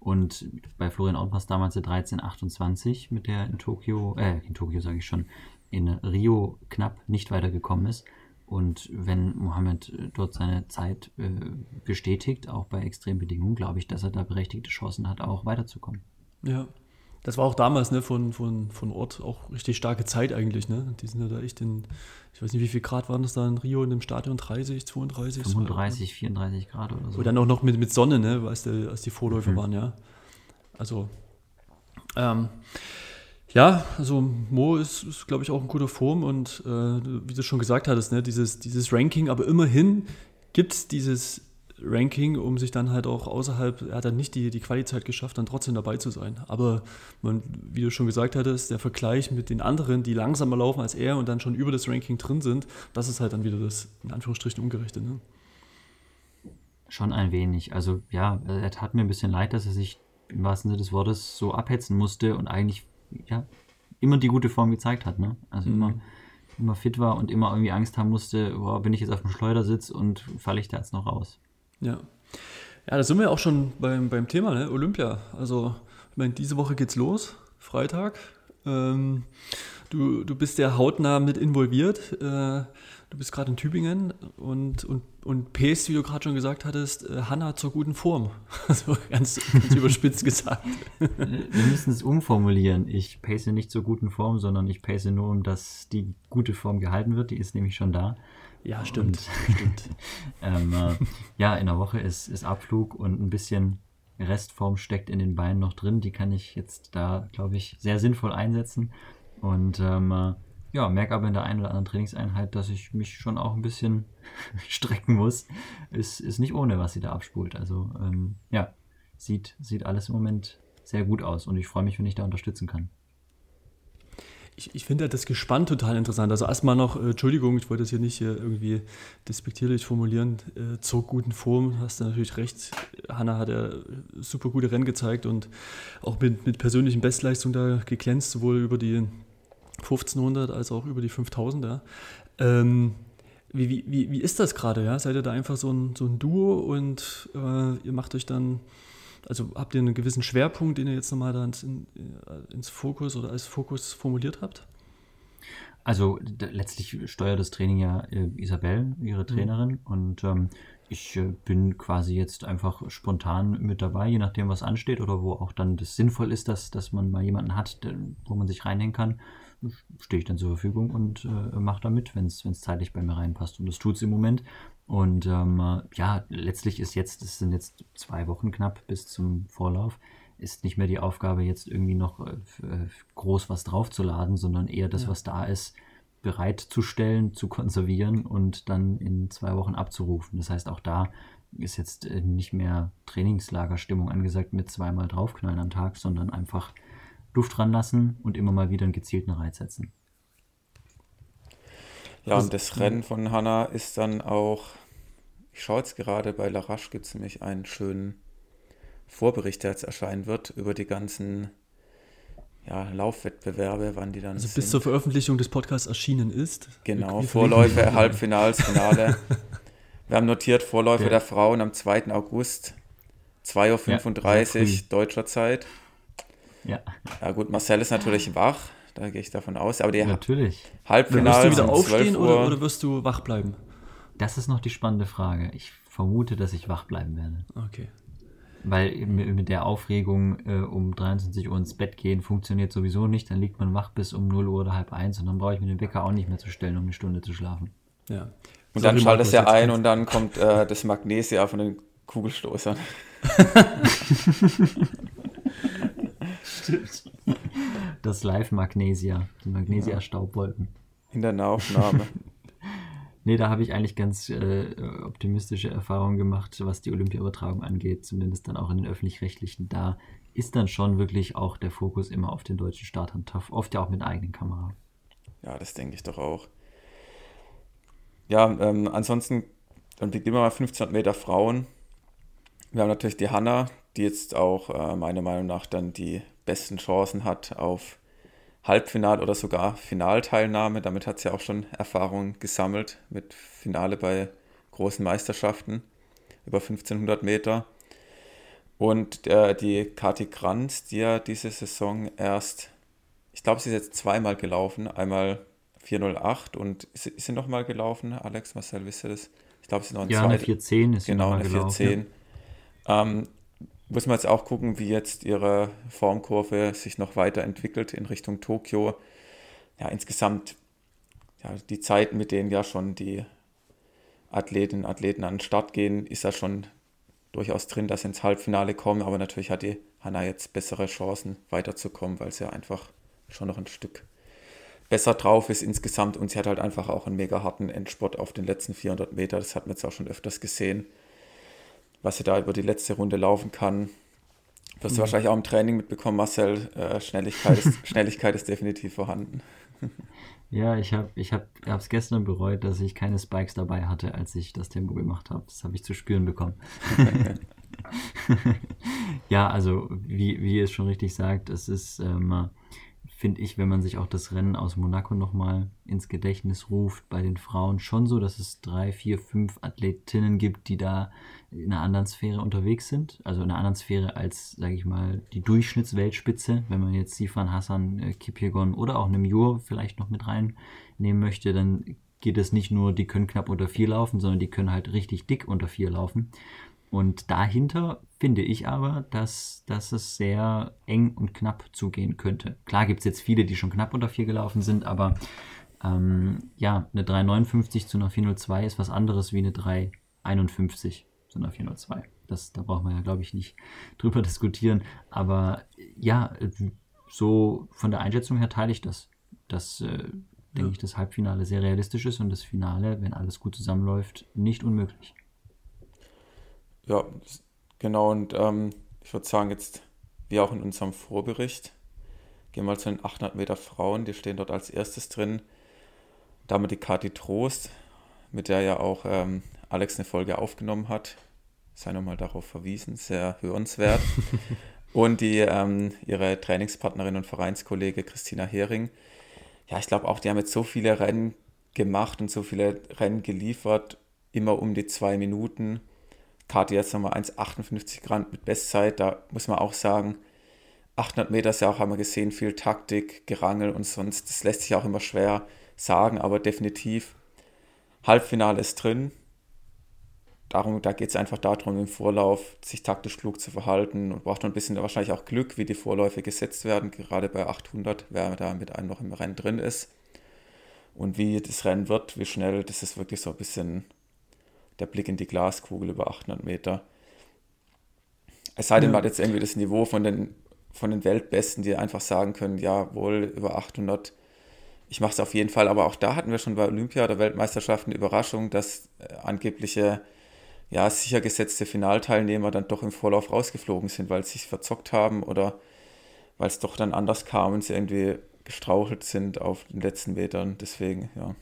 Und bei Florian Ort war es damals der 1328, mit der in Tokio, äh, in Tokio sage ich schon, in Rio knapp nicht weitergekommen ist. Und wenn Mohammed dort seine Zeit äh, bestätigt, auch bei extremen Bedingungen, glaube ich, dass er da berechtigte Chancen hat, auch weiterzukommen. Ja, das war auch damals ne, von, von, von Ort auch richtig starke Zeit eigentlich. Ne? Die sind ja da echt in, ich weiß nicht, wie viel Grad waren das da in Rio in dem Stadion? 30, 32? 35, 34 Grad oder so. Und dann auch noch mit, mit Sonne, ne, als, der, als die Vorläufer mhm. waren, ja. Also, ähm, ja, also Mo ist, ist glaube ich, auch in guter Form und äh, wie du schon gesagt hattest, ne, dieses, dieses Ranking, aber immerhin gibt es dieses Ranking, um sich dann halt auch außerhalb, er hat dann nicht die, die Qualität geschafft, dann trotzdem dabei zu sein. Aber man, wie du schon gesagt hattest, der Vergleich mit den anderen, die langsamer laufen als er und dann schon über das Ranking drin sind, das ist halt dann wieder das, in Anführungsstrichen, Ungerechte. Ne? Schon ein wenig. Also ja, er tat mir ein bisschen leid, dass er sich im wahrsten Sinne des Wortes so abhetzen musste und eigentlich ja, immer die gute Form gezeigt hat. Ne? Also mhm. immer, immer fit war und immer irgendwie Angst haben musste, boah, bin ich jetzt auf dem Schleudersitz und falle ich da jetzt noch raus. Ja. Ja, da sind wir auch schon beim, beim Thema, ne? Olympia. Also, ich meine, diese Woche geht's los, Freitag. Ähm, du, du bist ja hautnah mit involviert. Äh, du bist gerade in Tübingen und, und, und pest, wie du gerade schon gesagt hattest, äh, Hanna zur guten Form. <laughs> Also ganz, ganz überspitzt gesagt. <laughs> Wir müssen es umformulieren. Ich pace nicht zur guten Form, sondern ich pace nur, um dass die gute Form gehalten wird. Die ist nämlich schon da. Ja, stimmt. Und, stimmt. <laughs> ähm, äh, ja, in der Woche ist, ist Abflug und ein bisschen Restform steckt in den Beinen noch drin. Die kann ich jetzt da, glaube ich, sehr sinnvoll einsetzen. Und ähm, äh, ja, merke aber in der einen oder anderen Trainingseinheit, dass ich mich schon auch ein bisschen <laughs> strecken muss. Ist, ist nicht ohne, was sie da abspult. Also ähm, ja, sieht, sieht alles im Moment sehr gut aus und ich freue mich, wenn ich da unterstützen kann ich, ich finde das Gespann total interessant. Also erstmal noch, äh, Entschuldigung, ich wollte das hier nicht äh, irgendwie despektierlich formulieren, äh, zur guten Form, hast du natürlich recht. Hanna hat ja super gute Rennen gezeigt und auch mit, mit persönlichen Bestleistungen da geglänzt, sowohl über die 1500 als auch über die 5000. Ja. Ähm, wie, wie, wie ist das gerade? Ja? Seid ihr da einfach so ein, so ein Duo und äh, ihr macht euch dann also habt ihr einen gewissen Schwerpunkt, den ihr jetzt nochmal da ins, in, äh, ins Fokus oder als Fokus formuliert habt? Also letztlich steuert das Training ja äh, Isabel, ihre mhm. Trainerin, mhm. und ähm, ich äh, bin quasi jetzt einfach spontan mit dabei, je nachdem, was ansteht oder wo auch dann das sinnvoll ist, dass, dass man mal jemanden hat, der, wo man sich reinhängen kann, stehe ich dann zur Verfügung und äh, mache da mit, wenn es zeitlich bei mir reinpasst. Und das tut es im Moment. Und ähm, ja, letztlich ist jetzt, es sind jetzt zwei Wochen knapp bis zum Vorlauf, ist nicht mehr die Aufgabe, jetzt irgendwie noch äh, äh, groß was draufzuladen, sondern eher das, ja. was da ist, bereitzustellen, zu konservieren und dann in zwei Wochen abzurufen. Das heißt, auch da ist jetzt äh, nicht mehr Trainingslagerstimmung angesagt mit zweimal draufknallen am Tag, sondern einfach Luft ranlassen und immer mal wieder einen gezielten Reiz setzen. Ja, und das Rennen von Hanna ist dann auch, ich schaue jetzt gerade, bei Larache gibt es nämlich einen schönen Vorbericht, der jetzt erscheinen wird, über die ganzen ja, Laufwettbewerbe, wann die dann Also bis sind. zur Veröffentlichung des Podcasts erschienen ist. Genau, Vorläufe, Halbfinals, Finale. <laughs> Wir haben notiert Vorläufe ja. der Frauen am 2. August, 2.35 Uhr ja, deutscher Zeit. Ja. Ja gut, Marcel ist natürlich wach. Da gehe ich davon aus. Aber die Natürlich. Halbfinale. Wirst du wieder aufstehen oder, oder, wirst du wach bleiben? Das ist noch die spannende Frage. Ich vermute, dass ich wach bleiben werde. Okay. Weil mit der Aufregung äh, um 23 Uhr ins Bett gehen funktioniert sowieso nicht. Dann liegt man wach bis um 0 Uhr oder halb eins und dann brauche ich mir den Wecker auch nicht mehr zu stellen, um eine Stunde zu schlafen. Ja. Und dann schaltet es ja ein und dann kommt äh, das Magnesia von den Kugelstoßern. <laughs> Stimmt. Das Live-Magnesia, die Magnesia-Staubwolken. In der Nahaufnahme. <laughs> Nee, da habe ich eigentlich ganz äh, optimistische Erfahrungen gemacht, was die Olympiaübertragung angeht, zumindest dann auch in den öffentlich-rechtlichen. Da ist dann schon wirklich auch der Fokus immer auf den deutschen Startern, oft ja auch mit eigenen Kamera. Ja, das denke ich doch auch. Ja, ähm, ansonsten, dann beginnen wir mal 1500 Meter Frauen. Wir haben natürlich die Hanna, die jetzt auch äh, meiner Meinung nach dann die besten Chancen hat auf Halbfinal oder sogar Finalteilnahme. Damit hat sie auch schon Erfahrung gesammelt mit Finale bei großen Meisterschaften über 1500 Meter. Und äh, die Kati Kranz, die ja diese Saison erst, ich glaube, sie ist jetzt zweimal gelaufen. Einmal 408 und ist, ist sie nochmal gelaufen, Alex, Marcel, wisst ihr das? Ich glaube, sie ist noch ein Ja, eine 410 ist Genau, eine 410. Ja. Ähm, muss man jetzt auch gucken, wie jetzt ihre Formkurve sich noch weiterentwickelt in Richtung Tokio. Ja, insgesamt ja, die Zeiten, mit denen ja schon die Athletinnen und Athleten an den Start gehen, ist ja schon durchaus drin, dass sie ins Halbfinale kommen. Aber natürlich hat die Hanna jetzt bessere Chancen weiterzukommen, weil sie ja einfach schon noch ein Stück besser drauf ist insgesamt. Und sie hat halt einfach auch einen mega harten Endsport auf den letzten 400 Meter. Das hat man jetzt auch schon öfters gesehen was sie da über die letzte Runde laufen kann. Wirst du mhm. wahrscheinlich auch im Training mitbekommen, Marcel. Äh, Schnelligkeit, ist, <laughs> Schnelligkeit ist definitiv vorhanden. <laughs> Ja, ich habe es ich hab, gestern bereut, dass ich keine Spikes dabei hatte, als ich das Tempo gemacht habe. Das habe ich zu spüren bekommen. <laughs> ja, also wie, wie ihr es schon richtig sagt, es ist ähm, finde ich, wenn man sich auch das Rennen aus Monaco nochmal ins Gedächtnis ruft, bei den Frauen schon so, dass es drei, vier, fünf Athletinnen gibt, die da in einer anderen Sphäre unterwegs sind. Also in einer anderen Sphäre als, sage ich mal, die Durchschnittsweltspitze. Wenn man jetzt Sifan Hassan, äh, Kipiegon oder auch Nemjur vielleicht noch mit reinnehmen möchte, dann geht es nicht nur, die können knapp unter vier laufen, sondern die können halt richtig dick unter vier laufen. Und dahinter finde ich aber, dass, dass es sehr eng und knapp zugehen könnte. Klar gibt es jetzt viele, die schon knapp unter 4 gelaufen sind, aber ähm, ja, eine 3,59 zu einer 402 ist was anderes wie eine 3,51 zu einer 402. Das, da braucht man ja, glaube ich, nicht drüber diskutieren. Aber ja, so von der Einschätzung her teile ich das. Dass, äh, denke ich, das Halbfinale sehr realistisch ist und das Finale, wenn alles gut zusammenläuft, nicht unmöglich. Ja, genau. Und ähm, ich würde sagen, jetzt wie auch in unserem Vorbericht, gehen wir mal zu den 800 Meter Frauen. Die stehen dort als erstes drin. Da haben wir die Kati Trost, mit der ja auch ähm, Alex eine Folge aufgenommen hat. Sei nochmal darauf verwiesen, sehr hörenswert. <laughs> und die ähm, ihre Trainingspartnerin und Vereinskollege Christina Hering. Ja, ich glaube auch, die haben jetzt so viele Rennen gemacht und so viele Rennen geliefert, immer um die zwei Minuten. Karte jetzt nochmal 1,58 Gramm mit Bestzeit. Da muss man auch sagen, 800 Meter ist ja auch, haben wir gesehen, viel Taktik, Gerangel und sonst. Das lässt sich auch immer schwer sagen, aber definitiv Halbfinale ist drin. Darum, da geht es einfach darum, im Vorlauf sich taktisch klug zu verhalten und braucht noch ein bisschen wahrscheinlich auch Glück, wie die Vorläufe gesetzt werden, gerade bei 800, wer da mit einem noch im Rennen drin ist. Und wie das Rennen wird, wie schnell, das ist wirklich so ein bisschen der Blick in die Glaskugel über 800 Meter. Es sei denn, ja. man hat jetzt irgendwie das Niveau von den, von den Weltbesten, die einfach sagen können, ja, wohl über 800, ich mache es auf jeden Fall. Aber auch da hatten wir schon bei Olympia oder Weltmeisterschaften eine Überraschung, dass äh, angebliche, ja, sicher gesetzte Finalteilnehmer dann doch im Vorlauf rausgeflogen sind, weil sie sich verzockt haben oder weil es doch dann anders kam und sie irgendwie gestrauchelt sind auf den letzten Metern. Deswegen, ja.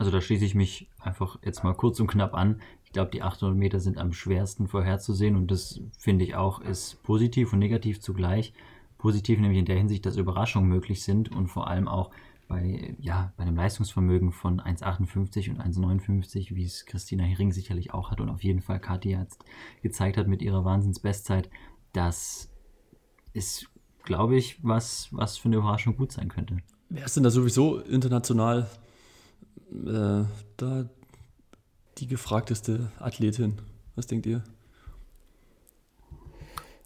Also da schließe ich mich einfach jetzt mal kurz und knapp an. Ich glaube, die 800 Meter sind am schwersten vorherzusehen und das finde ich auch ist positiv und negativ zugleich. Positiv nämlich in der Hinsicht, dass Überraschungen möglich sind und vor allem auch bei, ja, bei einem Leistungsvermögen von 1,58 und 1,59, wie es Christina Hering sicherlich auch hat und auf jeden Fall Kathi jetzt gezeigt hat mit ihrer Wahnsinnsbestzeit, das ist, glaube ich, was, was für eine Überraschung gut sein könnte. Wer ist denn da sowieso international äh, da die gefragteste Athletin? Was denkt ihr?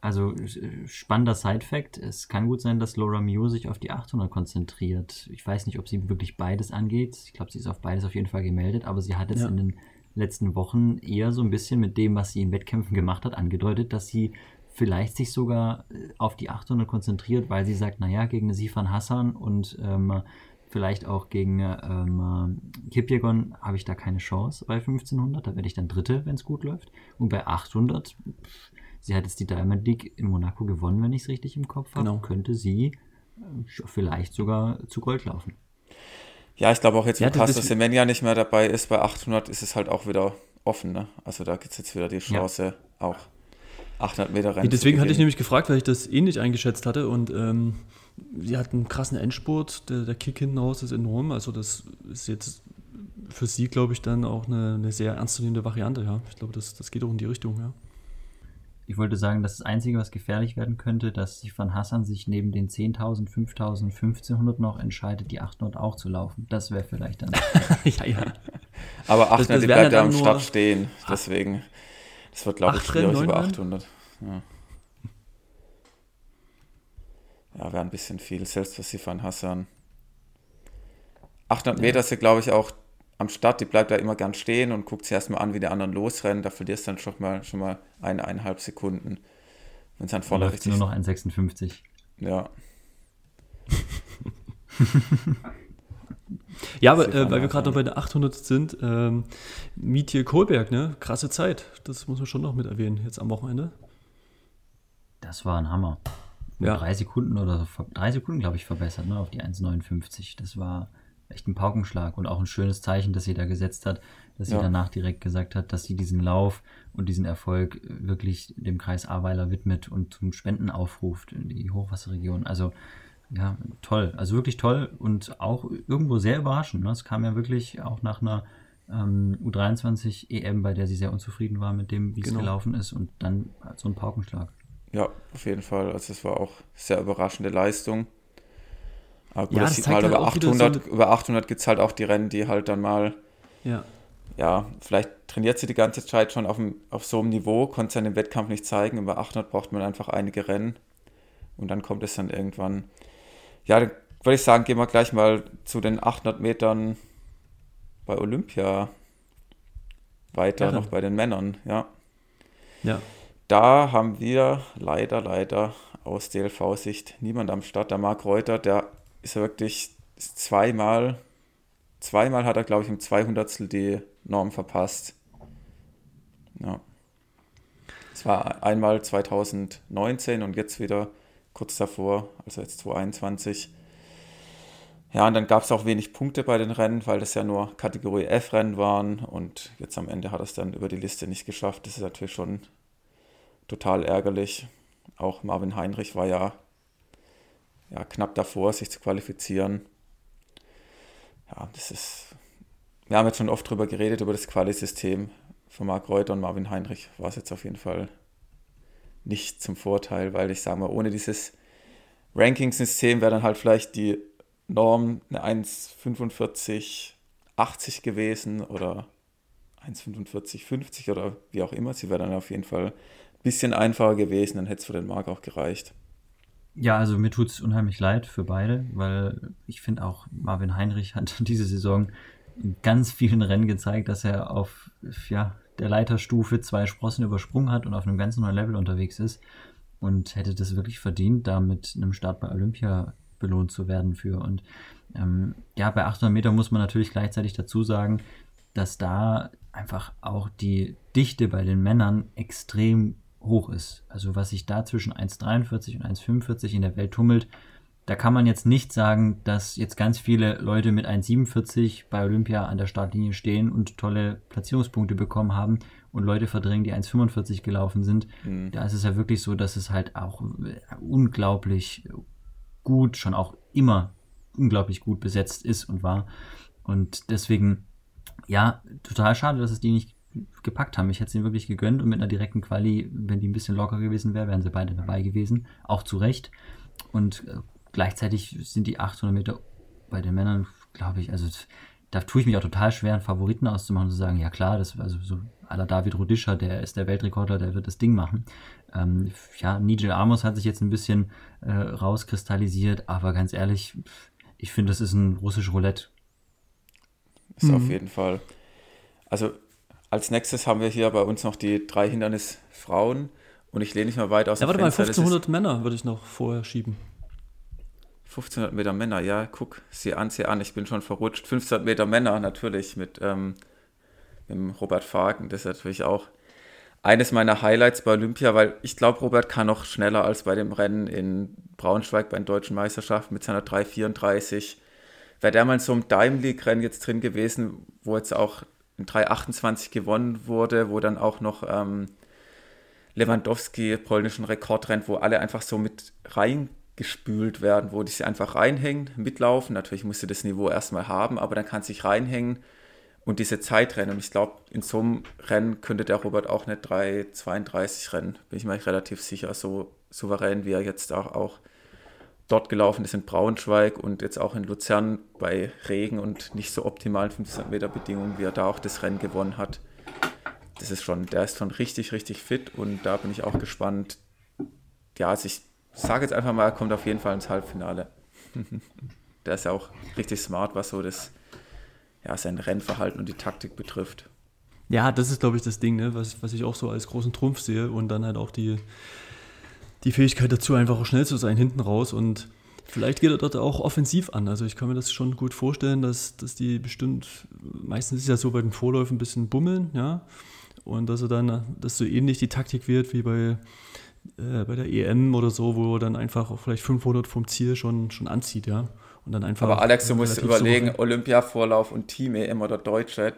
Also spannender Side-Fact. Es kann gut sein, dass Laura Mew sich auf die 800 konzentriert. Ich weiß nicht, ob sie wirklich beides angeht. Ich glaube, sie ist auf beides auf jeden Fall gemeldet, aber sie hat jetzt ja. in den letzten Wochen eher so ein bisschen mit dem, was sie in Wettkämpfen gemacht hat, angedeutet, dass sie vielleicht sich sogar äh, auf die 800 konzentriert, weil sie sagt, naja, gegen Sifan Hassan und ähm, vielleicht auch gegen ähm, Kipjegon habe ich da keine Chance bei 1500. Da werde ich dann Dritte, wenn es gut läuft. Und bei 800, sie hat jetzt die Diamond League in Monaco gewonnen, wenn ich es richtig im Kopf habe, genau. könnte sie äh, vielleicht sogar zu Gold laufen. Ja, ich glaube auch jetzt, ja, Caster Semenya nicht mehr dabei ist, bei 800 ist es halt auch wieder offen. Ne? Also da gibt es jetzt wieder die Chance, ja. auch 800 Meter Rennen. Deswegen hatte ich nämlich gefragt, weil ich das ähnlich eingeschätzt hatte und ähm, sie hat einen krassen Endspurt. Der, der Kick hinten raus ist enorm. Also, das ist jetzt für sie, glaube ich, dann auch eine, eine sehr ernstzunehmende Variante. Ja, ich glaube, das, das geht auch in die Richtung. Ja. Ich wollte sagen, das, das Einzige, was gefährlich werden könnte, dass sich Van Hassan sich neben den 10.000, 5.000, 1.500 noch entscheidet, die 800 auch zu laufen. Das wäre vielleicht dann. <laughs> ja, ja. Aber 800, das, das die bleibt ja am Start stehen. Deswegen, das wird, glaube ich, schwierig über 800. Ja. Ja, wäre ein bisschen viel, selbst für Sifan Hassan. 800 ja. Meter sind, glaube ich, auch am Start. Die bleibt da immer gern stehen und guckt sich erstmal an, wie die anderen losrennen. Da verlierst du dann schon mal, schon mal eine, eineinhalb Sekunden. Wenn es dann vorne richtig. nur noch ein 56. Ja. <laughs> ja, aber äh, weil wir gerade noch bei der 800 sind, ähm, Mietje Kohlberg, ne? Krasse Zeit. Das muss man schon noch mit erwähnen, jetzt am Wochenende. Das war ein Hammer ja. drei Sekunden oder drei Sekunden, glaube ich, verbessert, ne, auf die 1,59. Das war echt ein Paukenschlag und auch ein schönes Zeichen, das sie da gesetzt hat, dass sie ja. danach direkt gesagt hat, dass sie diesen Lauf und diesen Erfolg wirklich dem Kreis Ahrweiler widmet und zum Spenden aufruft in die Hochwasserregion. Also ja, toll, also wirklich toll und auch irgendwo sehr überraschend. Ne? Es kam ja wirklich auch nach einer ähm, U23 EM, bei der sie sehr unzufrieden war mit dem, wie es genau. gelaufen ist und dann so ein Paukenschlag. Ja, auf jeden Fall. Also es war auch sehr überraschende Leistung. Aber gut, ja, das sieht halt über 800, so über 800 gibt es halt auch die Rennen, die halt dann mal, ja, ja vielleicht trainiert sie die ganze Zeit schon auf, dem, auf so einem Niveau, konnte es ja im Wettkampf nicht zeigen. Über 800 braucht man einfach einige Rennen und dann kommt es dann irgendwann. Ja, dann würde ich sagen, gehen wir gleich mal zu den 800 Metern bei Olympia weiter, ja, noch bei den Männern, ja. Ja, da haben wir leider, leider aus DLV-Sicht niemand am Start. Der Marc Reuter, der ist wirklich zweimal, zweimal hat er, glaube ich, im 200 die Norm verpasst. Ja. Es war einmal 2019 und jetzt wieder kurz davor, also jetzt 2021. Ja, und dann gab es auch wenig Punkte bei den Rennen, weil das ja nur Kategorie F-Rennen waren und jetzt am Ende hat er es dann über die Liste nicht geschafft. Das ist natürlich schon total ärgerlich. Auch Marvin Heinrich war ja, ja knapp davor, sich zu qualifizieren. Ja, das ist. Wir haben jetzt schon oft drüber geredet, über das Quali-System von Marc Reuter und Marvin Heinrich war es jetzt auf jeden Fall nicht zum Vorteil, weil ich sage mal, ohne dieses Ranking-System wäre dann halt vielleicht die Norm eine 1,45,80 gewesen oder 1,45,50 oder wie auch immer. Sie wäre dann auf jeden Fall bisschen einfacher gewesen, dann hätte es für den Marc auch gereicht. Ja, also mir tut es unheimlich leid für beide, weil ich finde auch Marvin Heinrich hat <laughs> diese Saison in ganz vielen Rennen gezeigt, dass er auf ja, der Leiterstufe zwei Sprossen übersprungen hat und auf einem ganz neuen Level unterwegs ist und hätte das wirklich verdient, da mit einem Start bei Olympia belohnt zu werden für. Und ähm, ja, bei 800 Meter muss man natürlich gleichzeitig dazu sagen, dass da einfach auch die Dichte bei den Männern extrem hoch ist. Also was sich da zwischen 1,43 und 1,45 in der Welt tummelt, da kann man jetzt nicht sagen, dass jetzt ganz viele Leute mit 1,47 bei Olympia an der Startlinie stehen und tolle Platzierungspunkte bekommen haben und Leute verdrängen, die 1,45 gelaufen sind. Mhm. Da ist es ja wirklich so, dass es halt auch unglaublich gut, schon auch immer unglaublich gut besetzt ist und war. Und deswegen, ja, total schade, dass es die nicht gepackt haben. Ich hätte es ihnen wirklich gegönnt und mit einer direkten Quali, wenn die ein bisschen locker gewesen wäre, wären sie beide dabei gewesen. Auch zu Recht. Und äh, gleichzeitig sind die 800 Meter bei den Männern, glaube ich, also da tue ich mich auch total schwer, einen Favoriten auszumachen und zu sagen, ja klar, das also so aller David Rodischer, der ist der Weltrekorder, der wird das Ding machen. Ähm, ja, Nigel Amos hat sich jetzt ein bisschen äh, rauskristallisiert, aber ganz ehrlich, ich finde, das ist ein russisches Roulette. Ist mhm. auf jeden Fall. Also als nächstes haben wir hier bei uns noch die drei Hindernisfrauen. Und ich lehne nicht mal weit aus ja, dem warte Fenster. mal, 1500 Männer würde ich noch vorher schieben. 1500 Meter Männer, ja, guck, sieh an, sieh an, ich bin schon verrutscht. 1500 Meter Männer natürlich mit, ähm, mit Robert Fagen, das ist natürlich auch eines meiner Highlights bei Olympia, weil ich glaube, Robert kann noch schneller als bei dem Rennen in Braunschweig bei den deutschen Meisterschaften mit seiner 3,34. Wäre der mal in so einem Dime League-Rennen jetzt drin gewesen, wo jetzt auch in 3,28 gewonnen wurde, wo dann auch noch ähm, Lewandowski polnischen Rekord rennt, wo alle einfach so mit reingespült werden, wo die sich einfach reinhängen, mitlaufen. Natürlich musst du das Niveau erstmal haben, aber dann kannst du dich reinhängen und diese Zeitrennen. Ich glaube, in so einem Rennen könnte der Robert auch nicht 3,32 rennen. Bin ich mir relativ sicher. So souverän, wie er jetzt auch, auch dort gelaufen ist in Braunschweig und jetzt auch in Luzern bei Regen und nicht so optimalen 15 Meter Bedingungen, wie er da auch das Rennen gewonnen hat. Das ist schon, der ist schon richtig, richtig fit und da bin ich auch gespannt. Ja, also ich sage jetzt einfach mal, er kommt auf jeden Fall ins Halbfinale. <laughs> der ist ja auch richtig smart, was so das ja, sein Rennverhalten und die Taktik betrifft. Ja, das ist, glaube ich, das Ding, ne? was, was ich auch so als großen Trumpf sehe und dann halt auch die, die Fähigkeit dazu, einfach auch schnell zu sein hinten raus und vielleicht geht er dort auch offensiv an. Also ich kann mir das schon gut vorstellen, dass, dass die bestimmt, meistens ist ja so bei den Vorläufen ein bisschen bummeln, ja, und dass er dann, dass so ähnlich die Taktik wird wie bei, äh, bei der EM oder so, wo er dann einfach auch vielleicht 500 vom Ziel schon, schon anzieht, ja. Und dann einfach. Aber Alex, du musst überlegen, so Olympiavorlauf und Team-EM oder Deutsche,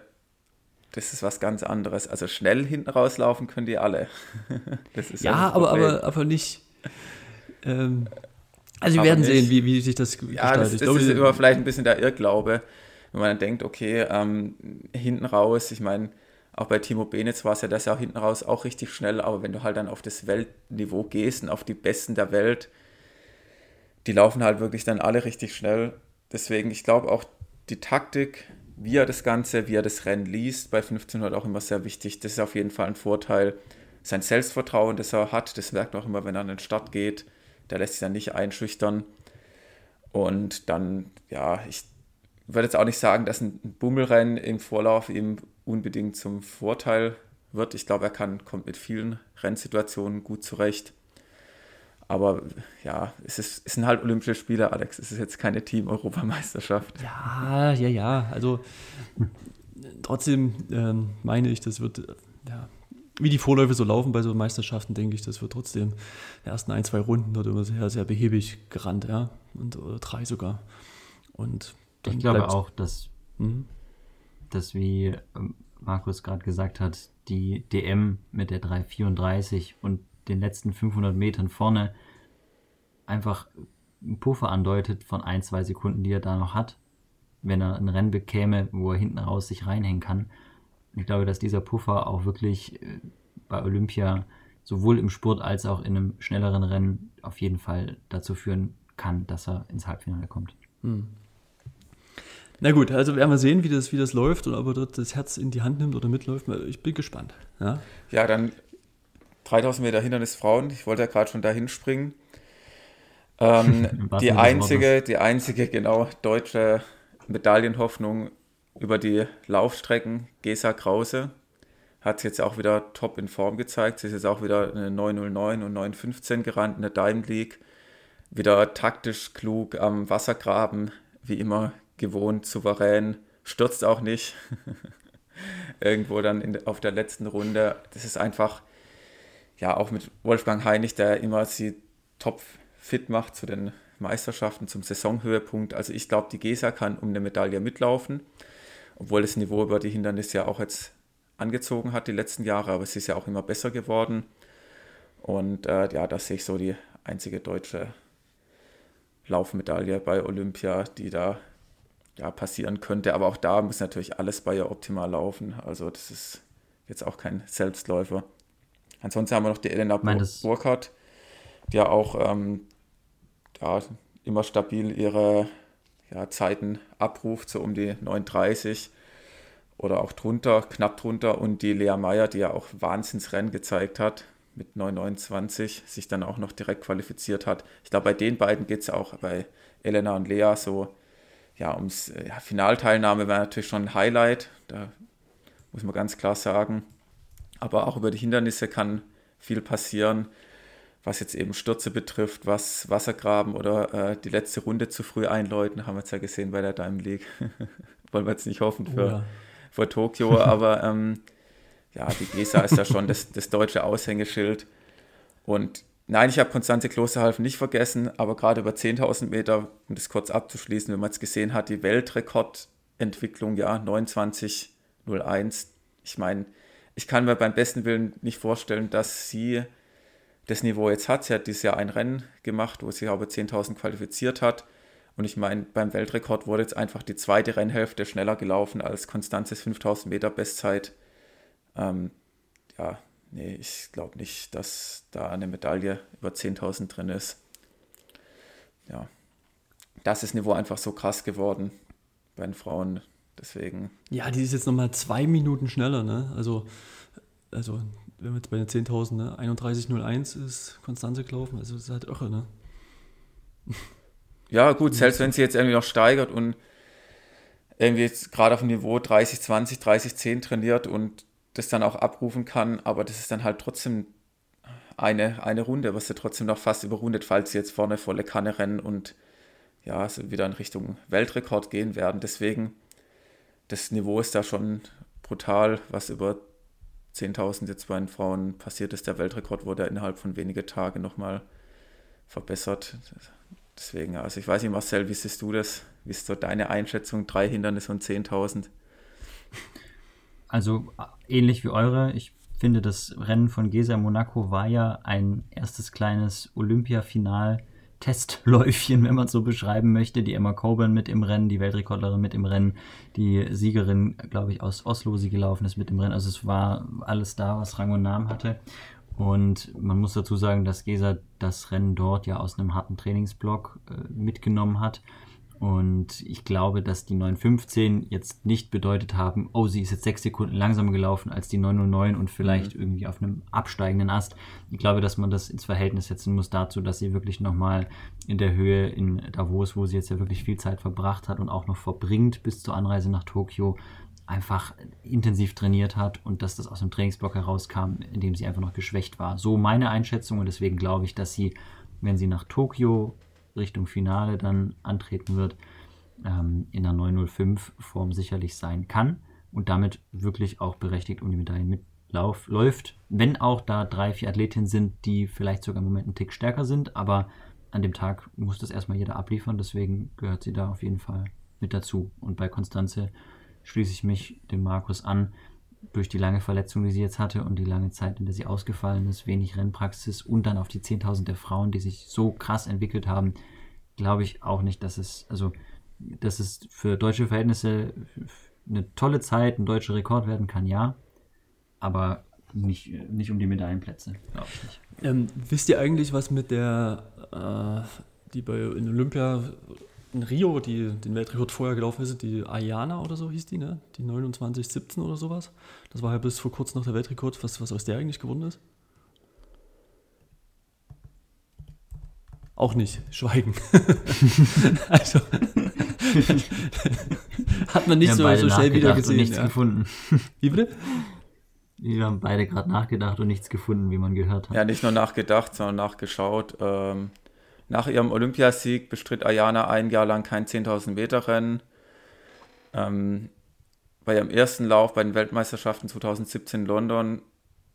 das ist was ganz anderes. Also schnell hinten rauslaufen können die alle. <laughs> ja, aber, aber, aber nicht. Ähm, also wir aber werden nicht. sehen, wie, wie sich das ja, gestaltet. Das, das glaube, ist immer vielleicht ein bisschen der Irrglaube, wenn man dann denkt, okay, ähm, hinten raus, ich meine, auch bei Timo Benitz war es ja das ja auch hinten raus auch richtig schnell, aber wenn du halt dann auf das Weltniveau gehst und auf die Besten der Welt, die laufen halt wirklich dann alle richtig schnell. Deswegen, ich glaube auch die Taktik, wie er das Ganze, wie er das Rennen liest, bei 1500 auch immer sehr wichtig. Das ist auf jeden Fall ein Vorteil. Sein Selbstvertrauen, das er hat, das merkt man auch immer, wenn er an den Start geht. Der lässt sich dann nicht einschüchtern. Und dann, ja, ich würde jetzt auch nicht sagen, dass ein Bummelrennen im Vorlauf ihm unbedingt zum Vorteil wird. Ich glaube, er kann, kommt mit vielen Rennsituationen gut zurecht. Aber ja, es, ist, es sind halt Olympische Spiele, Alex. Es ist jetzt keine Team-Europameisterschaft. Ja, ja, ja. Also trotzdem ähm, meine ich, das wird, ja, wie die Vorläufe so laufen bei so Meisterschaften, denke ich, das wird trotzdem die ersten ein, zwei Runden dort immer sehr, sehr behäbig gerannt, ja. Und, oder drei sogar. Und ich glaube auch, dass, mhm. dass wie ähm, Markus gerade gesagt hat, die DM mit der 334 und den letzten 500 Metern vorne einfach einen Puffer andeutet von ein, zwei Sekunden, die er da noch hat, wenn er ein Rennen bekäme, wo er hinten raus sich reinhängen kann. Ich glaube, dass dieser Puffer auch wirklich äh, bei Olympia sowohl im Sport als auch in einem schnelleren Rennen auf jeden Fall dazu führen kann, dass er ins Halbfinale kommt. Hm. Na gut, also werden wir sehen, wie das, wie das läuft und ob er dort das Herz in die Hand nimmt oder mitläuft. Ich bin gespannt. Ja, ja dann 3000 Meter Hindernis Frauen. Ich wollte ja gerade schon dahin springen. Ähm, <laughs> die einzige, die einzige genau deutsche Medaillenhoffnung über die Laufstrecken, Gesa Krause, hat jetzt auch wieder top in Form gezeigt. Sie ist jetzt auch wieder eine 909 und 915 gerannt in der Diamond League. Wieder taktisch klug am Wassergraben, wie immer gewohnt, souverän, stürzt auch nicht. <laughs> Irgendwo dann in, auf der letzten Runde. Das ist einfach ja, auch mit Wolfgang Heinig, der immer sie top fit macht zu den Meisterschaften, zum Saisonhöhepunkt. Also ich glaube, die Gesa kann um eine Medaille mitlaufen, obwohl das Niveau über die Hindernisse ja auch jetzt angezogen hat die letzten Jahre, aber sie ist ja auch immer besser geworden. Und äh, ja, das sehe ich so die einzige deutsche Laufmedaille bei Olympia, die da ja, passieren könnte. Aber auch da muss natürlich alles bei ihr optimal laufen. Also das ist jetzt auch kein Selbstläufer. Ansonsten haben wir noch die Elena Burkhardt, die ja auch ähm, ja, immer stabil ihre ja, Zeiten abruft, so um die 39 oder auch drunter, knapp drunter. Und die Lea Meyer, die ja auch Wahnsinnsrennen gezeigt hat mit 929, sich dann auch noch direkt qualifiziert hat. Ich glaube, bei den beiden geht es auch bei Elena und Lea so, ja, ums ja, Finalteilnahme wäre natürlich schon ein Highlight. Da muss man ganz klar sagen. Aber auch über die Hindernisse kann viel passieren, was jetzt eben Stürze betrifft, was Wassergraben oder äh, die letzte Runde zu früh einläuten, haben wir jetzt ja gesehen bei der Diamond League. <laughs> Wollen wir jetzt nicht hoffen für, oh ja. für Tokio, <laughs> aber ähm, ja, die Gesa ist ja schon das, das deutsche Aushängeschild. Und nein, ich habe Konstanze Klosterhalfen nicht vergessen, aber gerade über 10.000 Meter, um das kurz abzuschließen, wenn man es gesehen hat, die Weltrekordentwicklung, ja, 29.01. Ich meine, ich kann mir beim besten Willen nicht vorstellen, dass sie das Niveau jetzt hat. Sie hat dieses Jahr ein Rennen gemacht, wo sie aber 10.000 qualifiziert hat. Und ich meine, beim Weltrekord wurde jetzt einfach die zweite Rennhälfte schneller gelaufen als Konstanzes 5000 Meter Bestzeit. Ähm, ja, nee, ich glaube nicht, dass da eine Medaille über 10.000 drin ist. Ja, das ist Niveau einfach so krass geworden bei den Frauen. Deswegen. Ja, die ist jetzt nochmal zwei Minuten schneller, ne? Also, also wenn wir jetzt bei den 10.000, ne? 31.01 ist Konstanze gelaufen, also das ist halt irre, ne? Ja, gut, selbst wenn sie jetzt irgendwie noch steigert und irgendwie jetzt gerade auf dem Niveau 30, 20, 30, 10 trainiert und das dann auch abrufen kann, aber das ist dann halt trotzdem eine, eine Runde, was sie trotzdem noch fast überrundet, falls sie jetzt vorne volle Kanne rennen und ja, so wieder in Richtung Weltrekord gehen werden. Deswegen, das Niveau ist da schon brutal, was über 10.000 jetzt bei den Frauen passiert ist. Der Weltrekord wurde innerhalb von wenigen Tagen nochmal verbessert. Deswegen, also ich weiß nicht, Marcel, wie siehst du das? Wie ist so deine Einschätzung? Drei Hindernisse und 10.000? Also ähnlich wie eure. Ich finde, das Rennen von Gesa Monaco war ja ein erstes kleines Olympiafinal. Testläufchen, <laughs> wenn man es so beschreiben möchte. Die Emma Coburn mit im Rennen, die Weltrekordlerin mit im Rennen, die Siegerin, glaube ich, aus Oslo, sie gelaufen ist mit im Rennen. Also es war alles da, was Rang und Namen hatte. Und man muss dazu sagen, dass Gesa das Rennen dort ja aus einem harten Trainingsblock äh, mitgenommen hat. Und ich glaube, dass die 915 jetzt nicht bedeutet haben, oh, sie ist jetzt sechs Sekunden langsamer gelaufen als die 909 und vielleicht mhm. irgendwie auf einem absteigenden Ast. Ich glaube, dass man das ins Verhältnis setzen muss dazu, dass sie wirklich nochmal in der Höhe in Davos, wo sie jetzt ja wirklich viel Zeit verbracht hat und auch noch verbringt bis zur Anreise nach Tokio, einfach intensiv trainiert hat und dass das aus dem Trainingsblock herauskam, in dem sie einfach noch geschwächt war. So meine Einschätzung und deswegen glaube ich, dass sie, wenn sie nach Tokio Richtung Finale dann antreten wird, ähm, in der 905 Form sicherlich sein kann und damit wirklich auch berechtigt um die Medaillen mitläuft. Wenn auch da drei, vier Athletinnen sind, die vielleicht sogar im Moment einen Tick stärker sind, aber an dem Tag muss das erstmal jeder abliefern, deswegen gehört sie da auf jeden Fall mit dazu. Und bei Konstanze schließe ich mich dem Markus an. Durch die lange Verletzung, die sie jetzt hatte und die lange Zeit, in der sie ausgefallen ist, wenig Rennpraxis und dann auf die 10.000 der Frauen, die sich so krass entwickelt haben, glaube ich auch nicht, dass es, also, dass es für deutsche Verhältnisse eine tolle Zeit, ein deutscher Rekord werden kann, ja. Aber nicht, nicht um die Medaillenplätze, glaube ich nicht. Ähm, wisst ihr eigentlich, was mit der, äh, die bei Olympia in Rio, die den Weltrekord vorher gelaufen ist, die Ayana oder so hieß die, ne? Die 2917 oder sowas. Das war ja bis vor kurzem noch der Weltrekord. Was, was aus der eigentlich gewonnen ist? Auch nicht. Schweigen. <laughs> also <laughs> hat man nicht so, so schnell wieder gesehen. Und nichts ja. gefunden. Wie bitte? Wir haben beide gerade nachgedacht und nichts gefunden, wie man gehört hat. Ja, nicht nur nachgedacht, sondern nachgeschaut. Ähm, nach ihrem Olympiasieg bestritt Ayana ein Jahr lang kein 10.000 Meter Rennen. Ähm, bei ihrem ersten Lauf bei den Weltmeisterschaften 2017 in London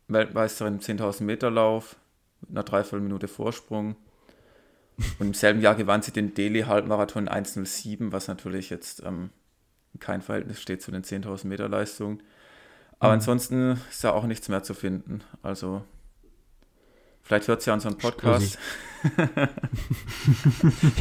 Weltmeisterin im 10.000 Meter Lauf mit einer Dreiviertelminute Vorsprung. Und im selben Jahr gewann sie den Delhi-Halbmarathon 1.07, was natürlich jetzt ähm, kein Verhältnis steht zu den 10.000 Meter Leistungen. Aber mhm. ansonsten ist ja auch nichts mehr zu finden. Also Vielleicht hört sie ja unseren Podcast. <laughs>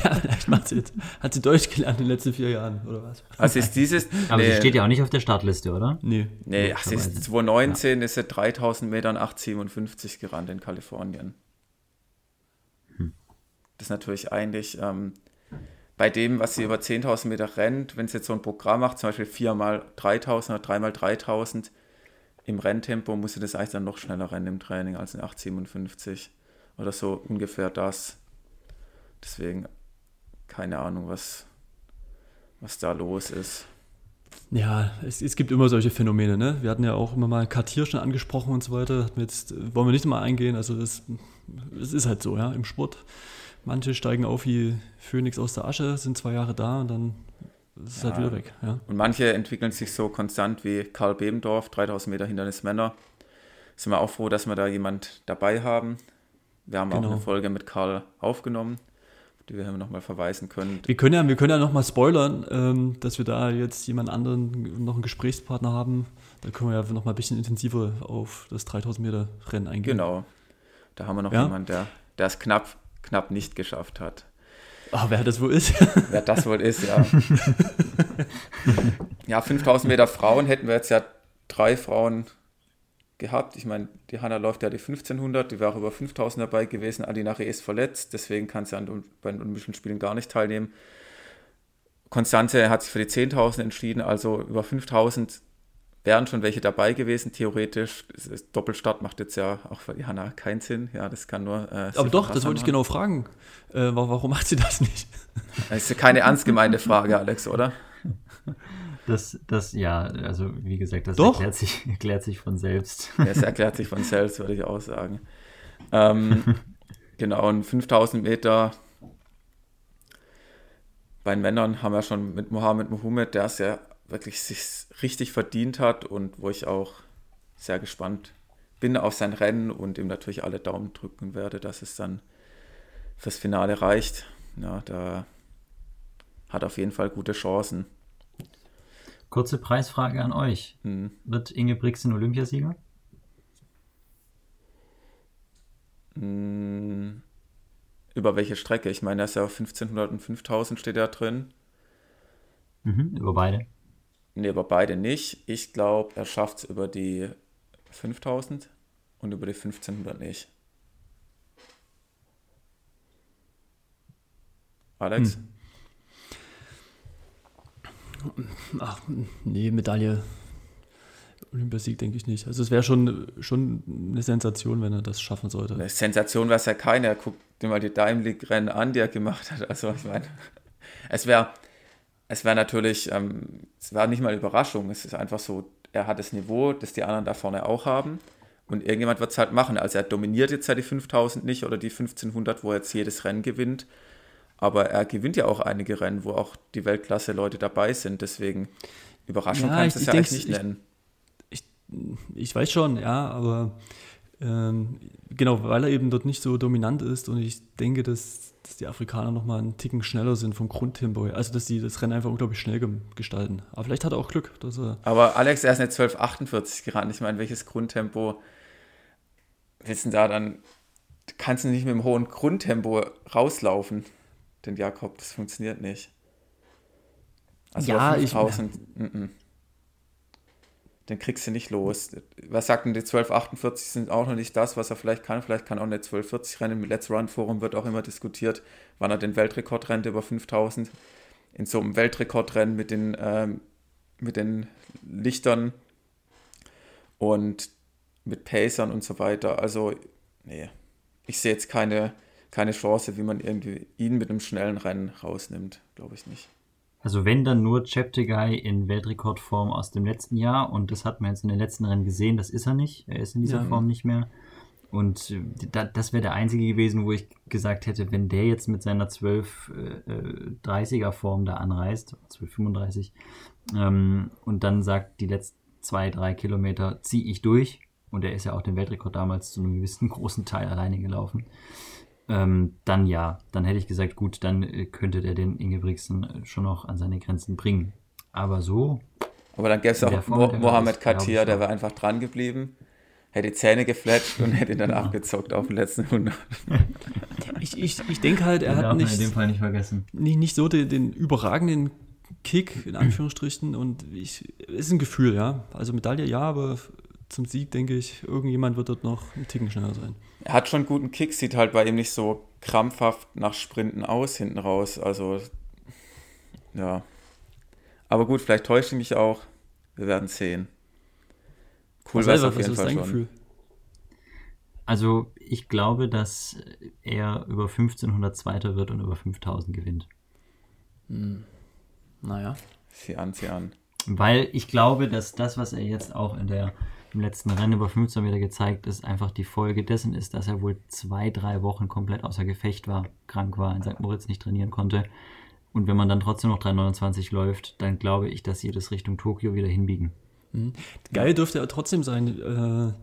ja, vielleicht macht sie jetzt, hat sie Deutsch gelernt in den letzten vier Jahren, oder was? Also ist dieses. Aber nee, sie steht ja auch nicht auf der Startliste, oder? Nee. Nee, ach, sie ist 2019 ja. ist sie 3000 Metern 857 gerannt in Kalifornien. Hm. Das ist natürlich eigentlich ähm, bei dem, was sie über 10.000 Meter rennt, wenn sie jetzt so ein Programm macht, zum Beispiel 4 mal 3000 oder 3 mal 3000, im Renntempo musste das eigentlich dann noch schneller rennen im Training als in 8,57 oder so ungefähr das. Deswegen keine Ahnung, was, was da los ist. Ja, es, es, gibt immer solche Phänomene. Ne? Wir hatten ja auch immer mal Kartier schon angesprochen und so weiter. Jetzt wollen wir nicht mal eingehen. Also es ist halt so, ja, im Sport. Manche steigen auf wie Phönix aus der Asche, sind zwei Jahre da und dann ist halt ja. halt wieder weg. Ja. Und manche entwickeln sich so konstant wie Karl Bebendorf, 3000 Meter Hindernis Männer. Sind wir auch froh, dass wir da jemand dabei haben. Wir haben genau. auch eine Folge mit Karl aufgenommen die wir nochmal verweisen können. Wir können ja, wir können ja nochmal spoilern, ähm, dass wir da jetzt jemand anderen, noch einen Gesprächspartner haben. Da können wir ja nochmal ein bisschen intensiver auf das 3000 Meter Rennen eingehen. Genau. Da haben wir noch ja? jemanden, der, der es knapp, knapp nicht geschafft hat. Ach, wer das wohl ist? wer das wohl ist, ja. <laughs> ja, 5000 Meter Frauen hätten wir jetzt ja drei Frauen gehabt. Ich meine, die Hanna läuft ja die 1500, die wäre auch über 5000 dabei gewesen. Adinare ist verletzt, deswegen kann sie an, bei den Olympischen Spielen gar nicht teilnehmen. Konstanze hat sich für die 10.000 entschieden, also über 5000 wären schon welche dabei gewesen, theoretisch. Doppelstart macht jetzt ja auch für die Hanna keinen Sinn. Ja, das kann nur. Äh, Aber doch, das wollte ich genau fragen. Äh, warum macht sie das nicht? Das ist keine ernst gemeinte Frage, Alex, oder? Das, das, ja, also wie gesagt, das erklärt sich, erklärt sich von selbst. Ja, es erklärt sich von selbst, würde ich auch sagen. Ähm, <laughs> genau, und 5000 Meter bei den Männern haben wir schon mit Mohamed Mohamed, der es ja wirklich sich richtig verdient hat und wo ich auch sehr gespannt bin auf sein Rennen und ihm natürlich alle Daumen drücken werde, dass es dann fürs Finale reicht. Ja, da hat auf jeden Fall gute Chancen. Kurze Preisfrage an euch. Hm. Wird Inge Brixen Olympiasieger? Hm. Über welche Strecke? Ich meine, da ist ja 1500 und 5000 steht da drin. Mhm, über beide? Ne, über beide nicht. Ich glaube, er schafft es über die 5000 und über die 1500 nicht. Alex? Hm. Ach, nee, Medaille. Olympiasieg denke ich nicht. Also es wäre schon, schon eine Sensation, wenn er das schaffen sollte. Eine Sensation wäre es ja keine. Guck dir mal die Daimler-Rennen an, die er gemacht hat. Also ich meine, es wäre es wäre natürlich, ähm, es war nicht mal eine Überraschung. Es ist einfach so, er hat das Niveau, das die anderen da vorne auch haben. Und irgendjemand wird es halt machen. Also er dominiert jetzt ja die 5000 nicht oder die 1500, wo er jetzt jedes Rennen gewinnt. Aber er gewinnt ja auch einige Rennen, wo auch die Weltklasse-Leute dabei sind. Deswegen Überraschung ja, kannst du es ja eigentlich nicht ich, nennen. Ich, ich, weiß schon, ja, aber ähm, genau, weil er eben dort nicht so dominant ist und ich denke, dass, dass die Afrikaner nochmal einen Ticken schneller sind vom Grundtempo her. Also, dass sie das Rennen einfach unglaublich schnell gestalten. Aber vielleicht hat er auch Glück. Dass er aber Alex, er ist nicht 12,48 gerannt. Ich meine, welches Grundtempo wissen da dann, kannst du nicht mit dem hohen Grundtempo rauslaufen den Jakob, das funktioniert nicht. Also ja, 5000, ich, -n. Den kriegst du nicht los. Was sagt denn die 1248 sind auch noch nicht das, was er vielleicht kann. Vielleicht kann auch eine 1240 rennen. Im Let's Run Forum wird auch immer diskutiert, wann er den Weltrekord rennt über 5000. In so einem Weltrekordrennen mit den, ähm, mit den Lichtern und mit Pacern und so weiter. Also, nee, ich sehe jetzt keine, keine Chance, wie man irgendwie ihn mit einem schnellen Rennen rausnimmt. Glaube ich nicht. Also wenn dann nur Cheptegei in Weltrekordform aus dem letzten Jahr und das hat man jetzt in den letzten Rennen gesehen, das ist er nicht. Er ist in dieser ja. Form nicht mehr. Und äh, das wäre der einzige gewesen, wo ich gesagt hätte, wenn der jetzt mit seiner 1230er äh, Form da anreist, 1235, ähm, und dann sagt, die letzten zwei, drei Kilometer ziehe ich durch, und er ist ja auch den Weltrekord damals zu einem gewissen <laughs> großen Teil alleine gelaufen, ähm, dann ja, dann hätte ich gesagt, gut, dann äh, könnte der den Ingebrigtsen äh, schon noch an seine Grenzen bringen. Aber so. Aber dann gäbe es auch Mo Mohamed Katia, der war einfach dran geblieben, hätte die Zähne gefletscht und hätte ihn dann <laughs> genau. abgezockt auf den letzten 100. <laughs> ich, ich, ich denke halt, er hat nicht, in dem Fall nicht, vergessen. nicht, nicht so den, den überragenden Kick, in Anführungsstrichen. Und ich, ist ein Gefühl, ja. Also Medaille ja, aber zum Sieg, denke ich, irgendjemand wird dort noch ein Ticken schneller sein. Er hat schon einen guten Kick, sieht halt bei ihm nicht so krampfhaft nach Sprinten aus hinten raus. Also, ja. Aber gut, vielleicht täusche ich mich auch. Wir werden sehen. Cool wäre es auf jeden Fall schon. Gefühl? Also, ich glaube, dass er über 1500 Zweiter wird und über 5000 gewinnt. Hm. Naja. Sieh an, sieh an. Weil ich glaube, dass das, was er jetzt auch in der, im letzten Rennen über 15 Meter gezeigt ist, einfach die Folge dessen ist, dass er wohl zwei, drei Wochen komplett außer Gefecht war, krank war, in St. Moritz nicht trainieren konnte. Und wenn man dann trotzdem noch 3,29 läuft, dann glaube ich, dass sie das Richtung Tokio wieder hinbiegen. Mhm. Geil dürfte er trotzdem sein. Äh,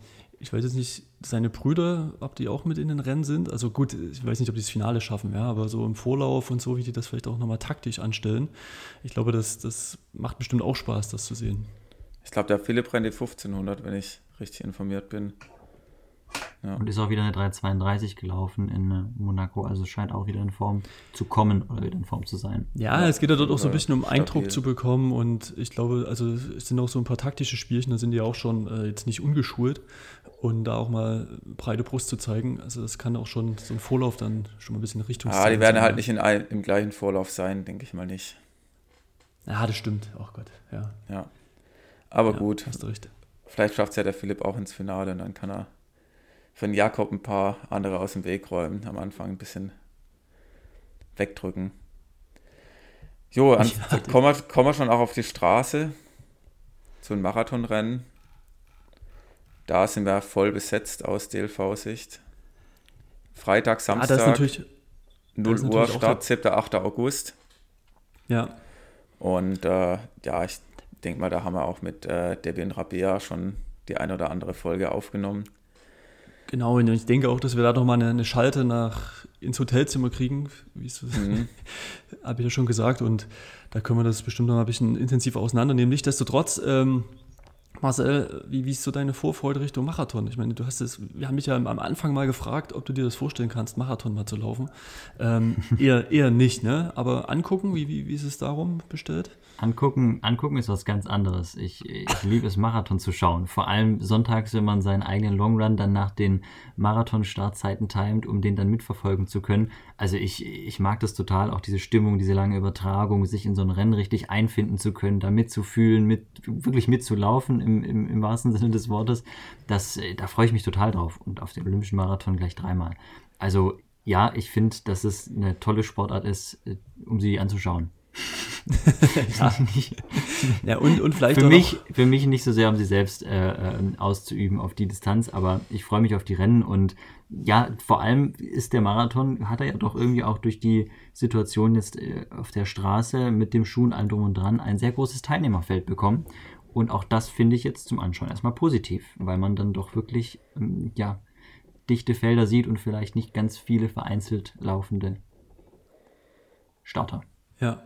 ich weiß jetzt nicht, seine Brüder, ob die auch mit in den Rennen sind. Also gut, ich weiß nicht, ob die das Finale schaffen, ja, aber so im Vorlauf und so, wie die das vielleicht auch nochmal taktisch anstellen. Ich glaube, das, das macht bestimmt auch Spaß, das zu sehen. Ich glaube, der Philipp rennt die 1500, wenn ich richtig informiert bin. Ja. Und ist auch wieder eine 3,32 gelaufen in äh, Monaco, also scheint auch wieder in Form zu kommen oder wieder in Form zu sein. Ja, ja es geht ja dort auch so ein bisschen um stabil. Eindruck zu bekommen und ich glaube, also es sind auch so ein paar taktische Spielchen, da sind die auch schon äh, jetzt nicht ungeschult und da auch mal breite Brust zu zeigen, also das kann auch schon so ein Vorlauf dann schon mal ein bisschen Richtung Ah, die werden sein. halt nicht in ein, im gleichen Vorlauf sein, denke ich mal nicht. Ja, das stimmt, auch oh Gott, ja. Ja, aber ja, gut. Hast du recht. Vielleicht schafft es ja der Philipp auch ins Finale und dann kann er von Jakob ein paar andere aus dem Weg räumen, am Anfang ein bisschen wegdrücken. Jo, an, ja, kommen, wir, kommen wir schon auch auf die Straße zu einem Marathonrennen. Da sind wir voll besetzt aus DLV-Sicht. Freitag, Samstag, ah, 0 Uhr Start, 7. 8. August. Ja. Und äh, ja, ich denke mal, da haben wir auch mit äh, Debian Rabea schon die ein oder andere Folge aufgenommen. Genau, und ich denke auch, dass wir da noch mal eine, eine Schalte nach ins Hotelzimmer kriegen, wie mhm. <laughs> habe ich ja schon gesagt. Und da können wir das bestimmt noch mal ein bisschen intensiver auseinandernehmen. Nichtsdestotrotz, ähm, Marcel, wie, wie ist so deine Vorfreude Richtung Marathon? Ich meine, du hast es, wir haben dich ja am Anfang mal gefragt, ob du dir das vorstellen kannst, Marathon mal zu laufen. Ähm, <laughs> eher, eher nicht, ne? Aber angucken, wie, wie, wie ist es darum bestellt? Angucken, angucken ist was ganz anderes. Ich, ich liebe es, Marathon zu schauen. Vor allem sonntags, wenn man seinen eigenen Longrun dann nach den Marathon-Startzeiten timet, um den dann mitverfolgen zu können. Also ich, ich mag das total, auch diese Stimmung, diese lange Übertragung, sich in so ein Rennen richtig einfinden zu können, da mitzufühlen, mit, wirklich mitzulaufen im, im, im wahrsten Sinne des Wortes. Das, da freue ich mich total drauf. Und auf den Olympischen Marathon gleich dreimal. Also ja, ich finde, dass es eine tolle Sportart ist, äh, um sie anzuschauen <laughs> ja. ja, und, und vielleicht für mich, für mich nicht so sehr, um sie selbst äh, äh, auszuüben auf die Distanz, aber ich freue mich auf die Rennen und ja, vor allem ist der Marathon, hat er ja doch irgendwie auch durch die Situation jetzt äh, auf der Straße mit dem Schuhen allem drum und dran ein sehr großes Teilnehmerfeld bekommen. Und auch das finde ich jetzt zum Anschauen erstmal positiv, weil man dann doch wirklich, ähm, ja, dichte Felder sieht und vielleicht nicht ganz viele vereinzelt laufende Starter. Ja.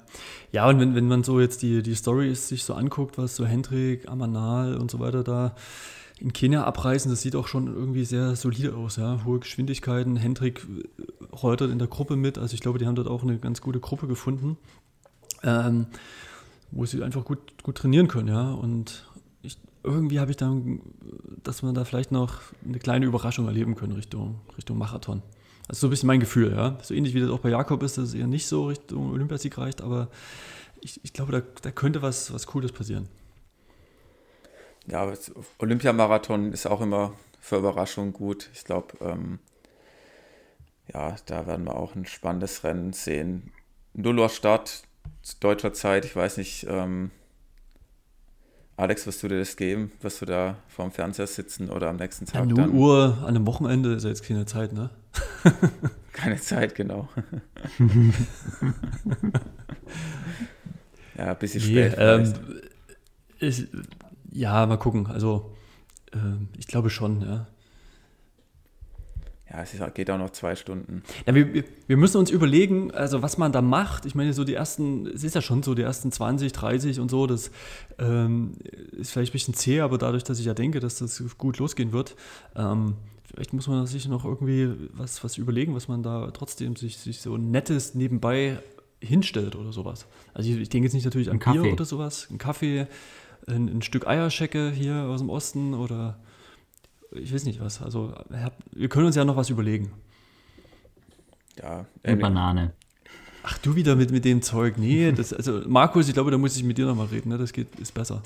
Ja, und wenn, wenn man so jetzt die, die Stories sich so anguckt, was so Hendrik, Amanal und so weiter da in Kenia abreißen, das sieht auch schon irgendwie sehr solide aus, ja. Hohe Geschwindigkeiten. Hendrik rollt in der Gruppe mit, also ich glaube, die haben dort auch eine ganz gute Gruppe gefunden, ähm, wo sie einfach gut, gut trainieren können, ja. Und ich, irgendwie habe ich dann, dass man da vielleicht noch eine kleine Überraschung erleben können Richtung, Richtung Marathon. Ist so ein bisschen mein Gefühl, ja. So ähnlich wie das auch bei Jakob ist, dass es eher nicht so Richtung Olympiasieg reicht, aber ich, ich glaube, da, da könnte was, was Cooles passieren. Ja, Olympiamarathon ist auch immer für Überraschungen gut. Ich glaube, ähm, ja, da werden wir auch ein spannendes Rennen sehen. 0 Uhr Start zu deutscher Zeit, ich weiß nicht, ähm, Alex, wirst du dir das geben? Wirst du da vorm Fernseher sitzen oder am nächsten Tag? Ja, 0 Uhr an einem Wochenende ist ja jetzt keine Zeit, ne? <laughs> keine Zeit, genau. <laughs> ja, ein bisschen nee, spät. Ähm, ich, ja, mal gucken. Also, ähm, ich glaube schon, ja. Ja, es geht auch noch zwei Stunden. Ja, wir, wir müssen uns überlegen, also was man da macht. Ich meine, so die ersten, es ist ja schon so, die ersten 20, 30 und so, das ähm, ist vielleicht ein bisschen zäh, aber dadurch, dass ich ja denke, dass das gut losgehen wird, ähm, vielleicht muss man sich noch irgendwie was, was überlegen, was man da trotzdem sich, sich so nettes nebenbei hinstellt oder sowas. Also ich, ich denke jetzt nicht natürlich an ein Bier oder sowas, ein Kaffee, ein, ein Stück Eierschecke hier aus dem Osten oder ich weiß nicht was. Also wir können uns ja noch was überlegen. Ja. Eine Banane. Ach, du wieder mit, mit dem Zeug. Nee, <laughs> das, also Markus, ich glaube, da muss ich mit dir nochmal reden. Ne? Das geht, ist besser.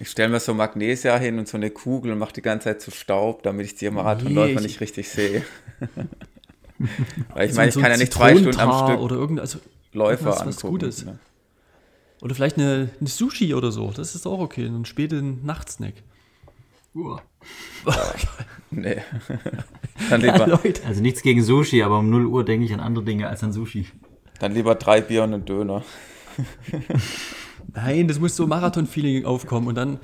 Ich stelle mir so Magnesia hin und so eine Kugel und mache die ganze Zeit zu Staub, damit ich die Marathonläufer nee, nicht richtig sehe. <laughs> Weil ich so, meine, ich so kann ja nicht zwei Stunden am Stück oder irgend, also Läufer was, was angucken. Gutes. Ne? Oder vielleicht eine, eine Sushi oder so. Das ist auch okay. Ein späten Nachtsnack. Uah. <laughs> Nee. <laughs> dann, Ja, lieber. Also nichts gegen Sushi, aber um 0 Uhr denke ich an andere Dinge als an Sushi. dann lieber drei Bier und einen Döner. <laughs> Nein, das muss so Marathon-Feeling aufkommen und dann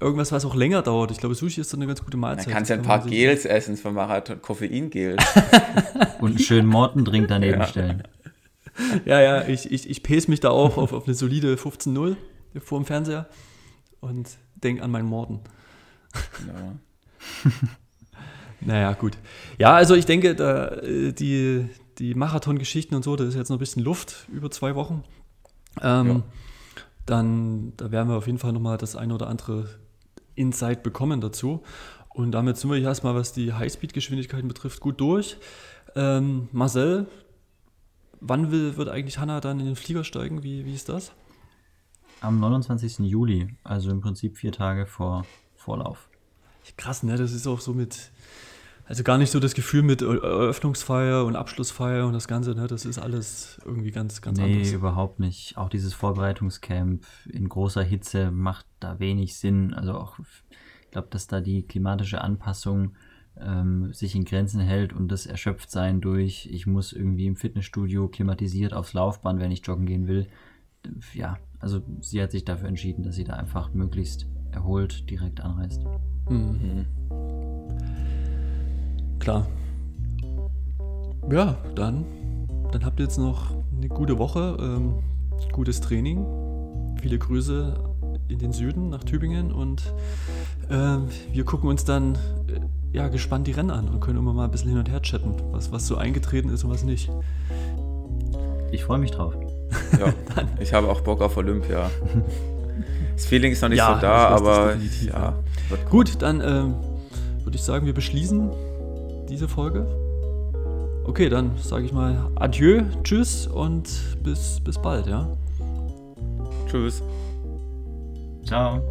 irgendwas, was auch länger dauert. Ich glaube, Sushi ist so eine ganz gute Mahlzeit. Dann kannst du Das ein paar Gels essen vom Marathon, Koffeingels. Und einen schönen Mortendrink daneben Ja. stellen. Ja, ja, ich, ich, ich pace mich da auch auf, auf eine solide 15-0 vor dem Fernseher und denk an meinen Morden. Genau. <laughs> Naja, gut. Ja, also ich denke, da, äh, die, die Marathon-Geschichten und so, da ist jetzt noch ein bisschen Luft über zwei Wochen. Ähm, Ja. Dann, da werden wir auf jeden Fall nochmal das eine oder andere Insight bekommen dazu. Und damit sind wir hier erstmal, was die Highspeed-Geschwindigkeiten betrifft, gut durch. Ähm, Marcel, wann will, wird eigentlich Hanna dann in den Flieger steigen? Wie, wie ist das? Am 29. Juli, also im Prinzip vier Tage vor Vorlauf. Krass, ne? Das ist auch so mit, also gar nicht so das Gefühl mit Erö- Eröffnungsfeier und Abschlussfeier und das Ganze, ne? Das ist alles irgendwie ganz, ganz nee, anders. überhaupt nicht. Auch dieses Vorbereitungscamp in großer Hitze macht da wenig Sinn. Also auch, ich glaube, dass da die klimatische Anpassung ähm, sich in Grenzen hält und das erschöpft sein durch, ich muss irgendwie im Fitnessstudio klimatisiert aufs Laufband, wenn ich joggen gehen will. Ja, also sie hat sich dafür entschieden, dass sie da einfach möglichst erholt direkt anreist. Mhm. Klar. Ja, dann, dann habt ihr jetzt noch eine gute Woche, ähm, gutes Training. Viele Grüße in den Süden nach Tübingen und ähm, wir gucken uns dann äh, ja, gespannt die Rennen an und können immer mal ein bisschen hin und her chatten, was, was so eingetreten ist und was nicht. Ich freue mich drauf. Ja, <laughs> ich habe auch Bock auf Olympia. <laughs> Das Feeling ist noch nicht Ja, so da, aber ja. Gut, dann ähm, würde ich sagen, wir beschließen diese Folge. Okay, dann sage ich mal Adieu, tschüss und bis, bis bald, ja. Tschüss. Ciao.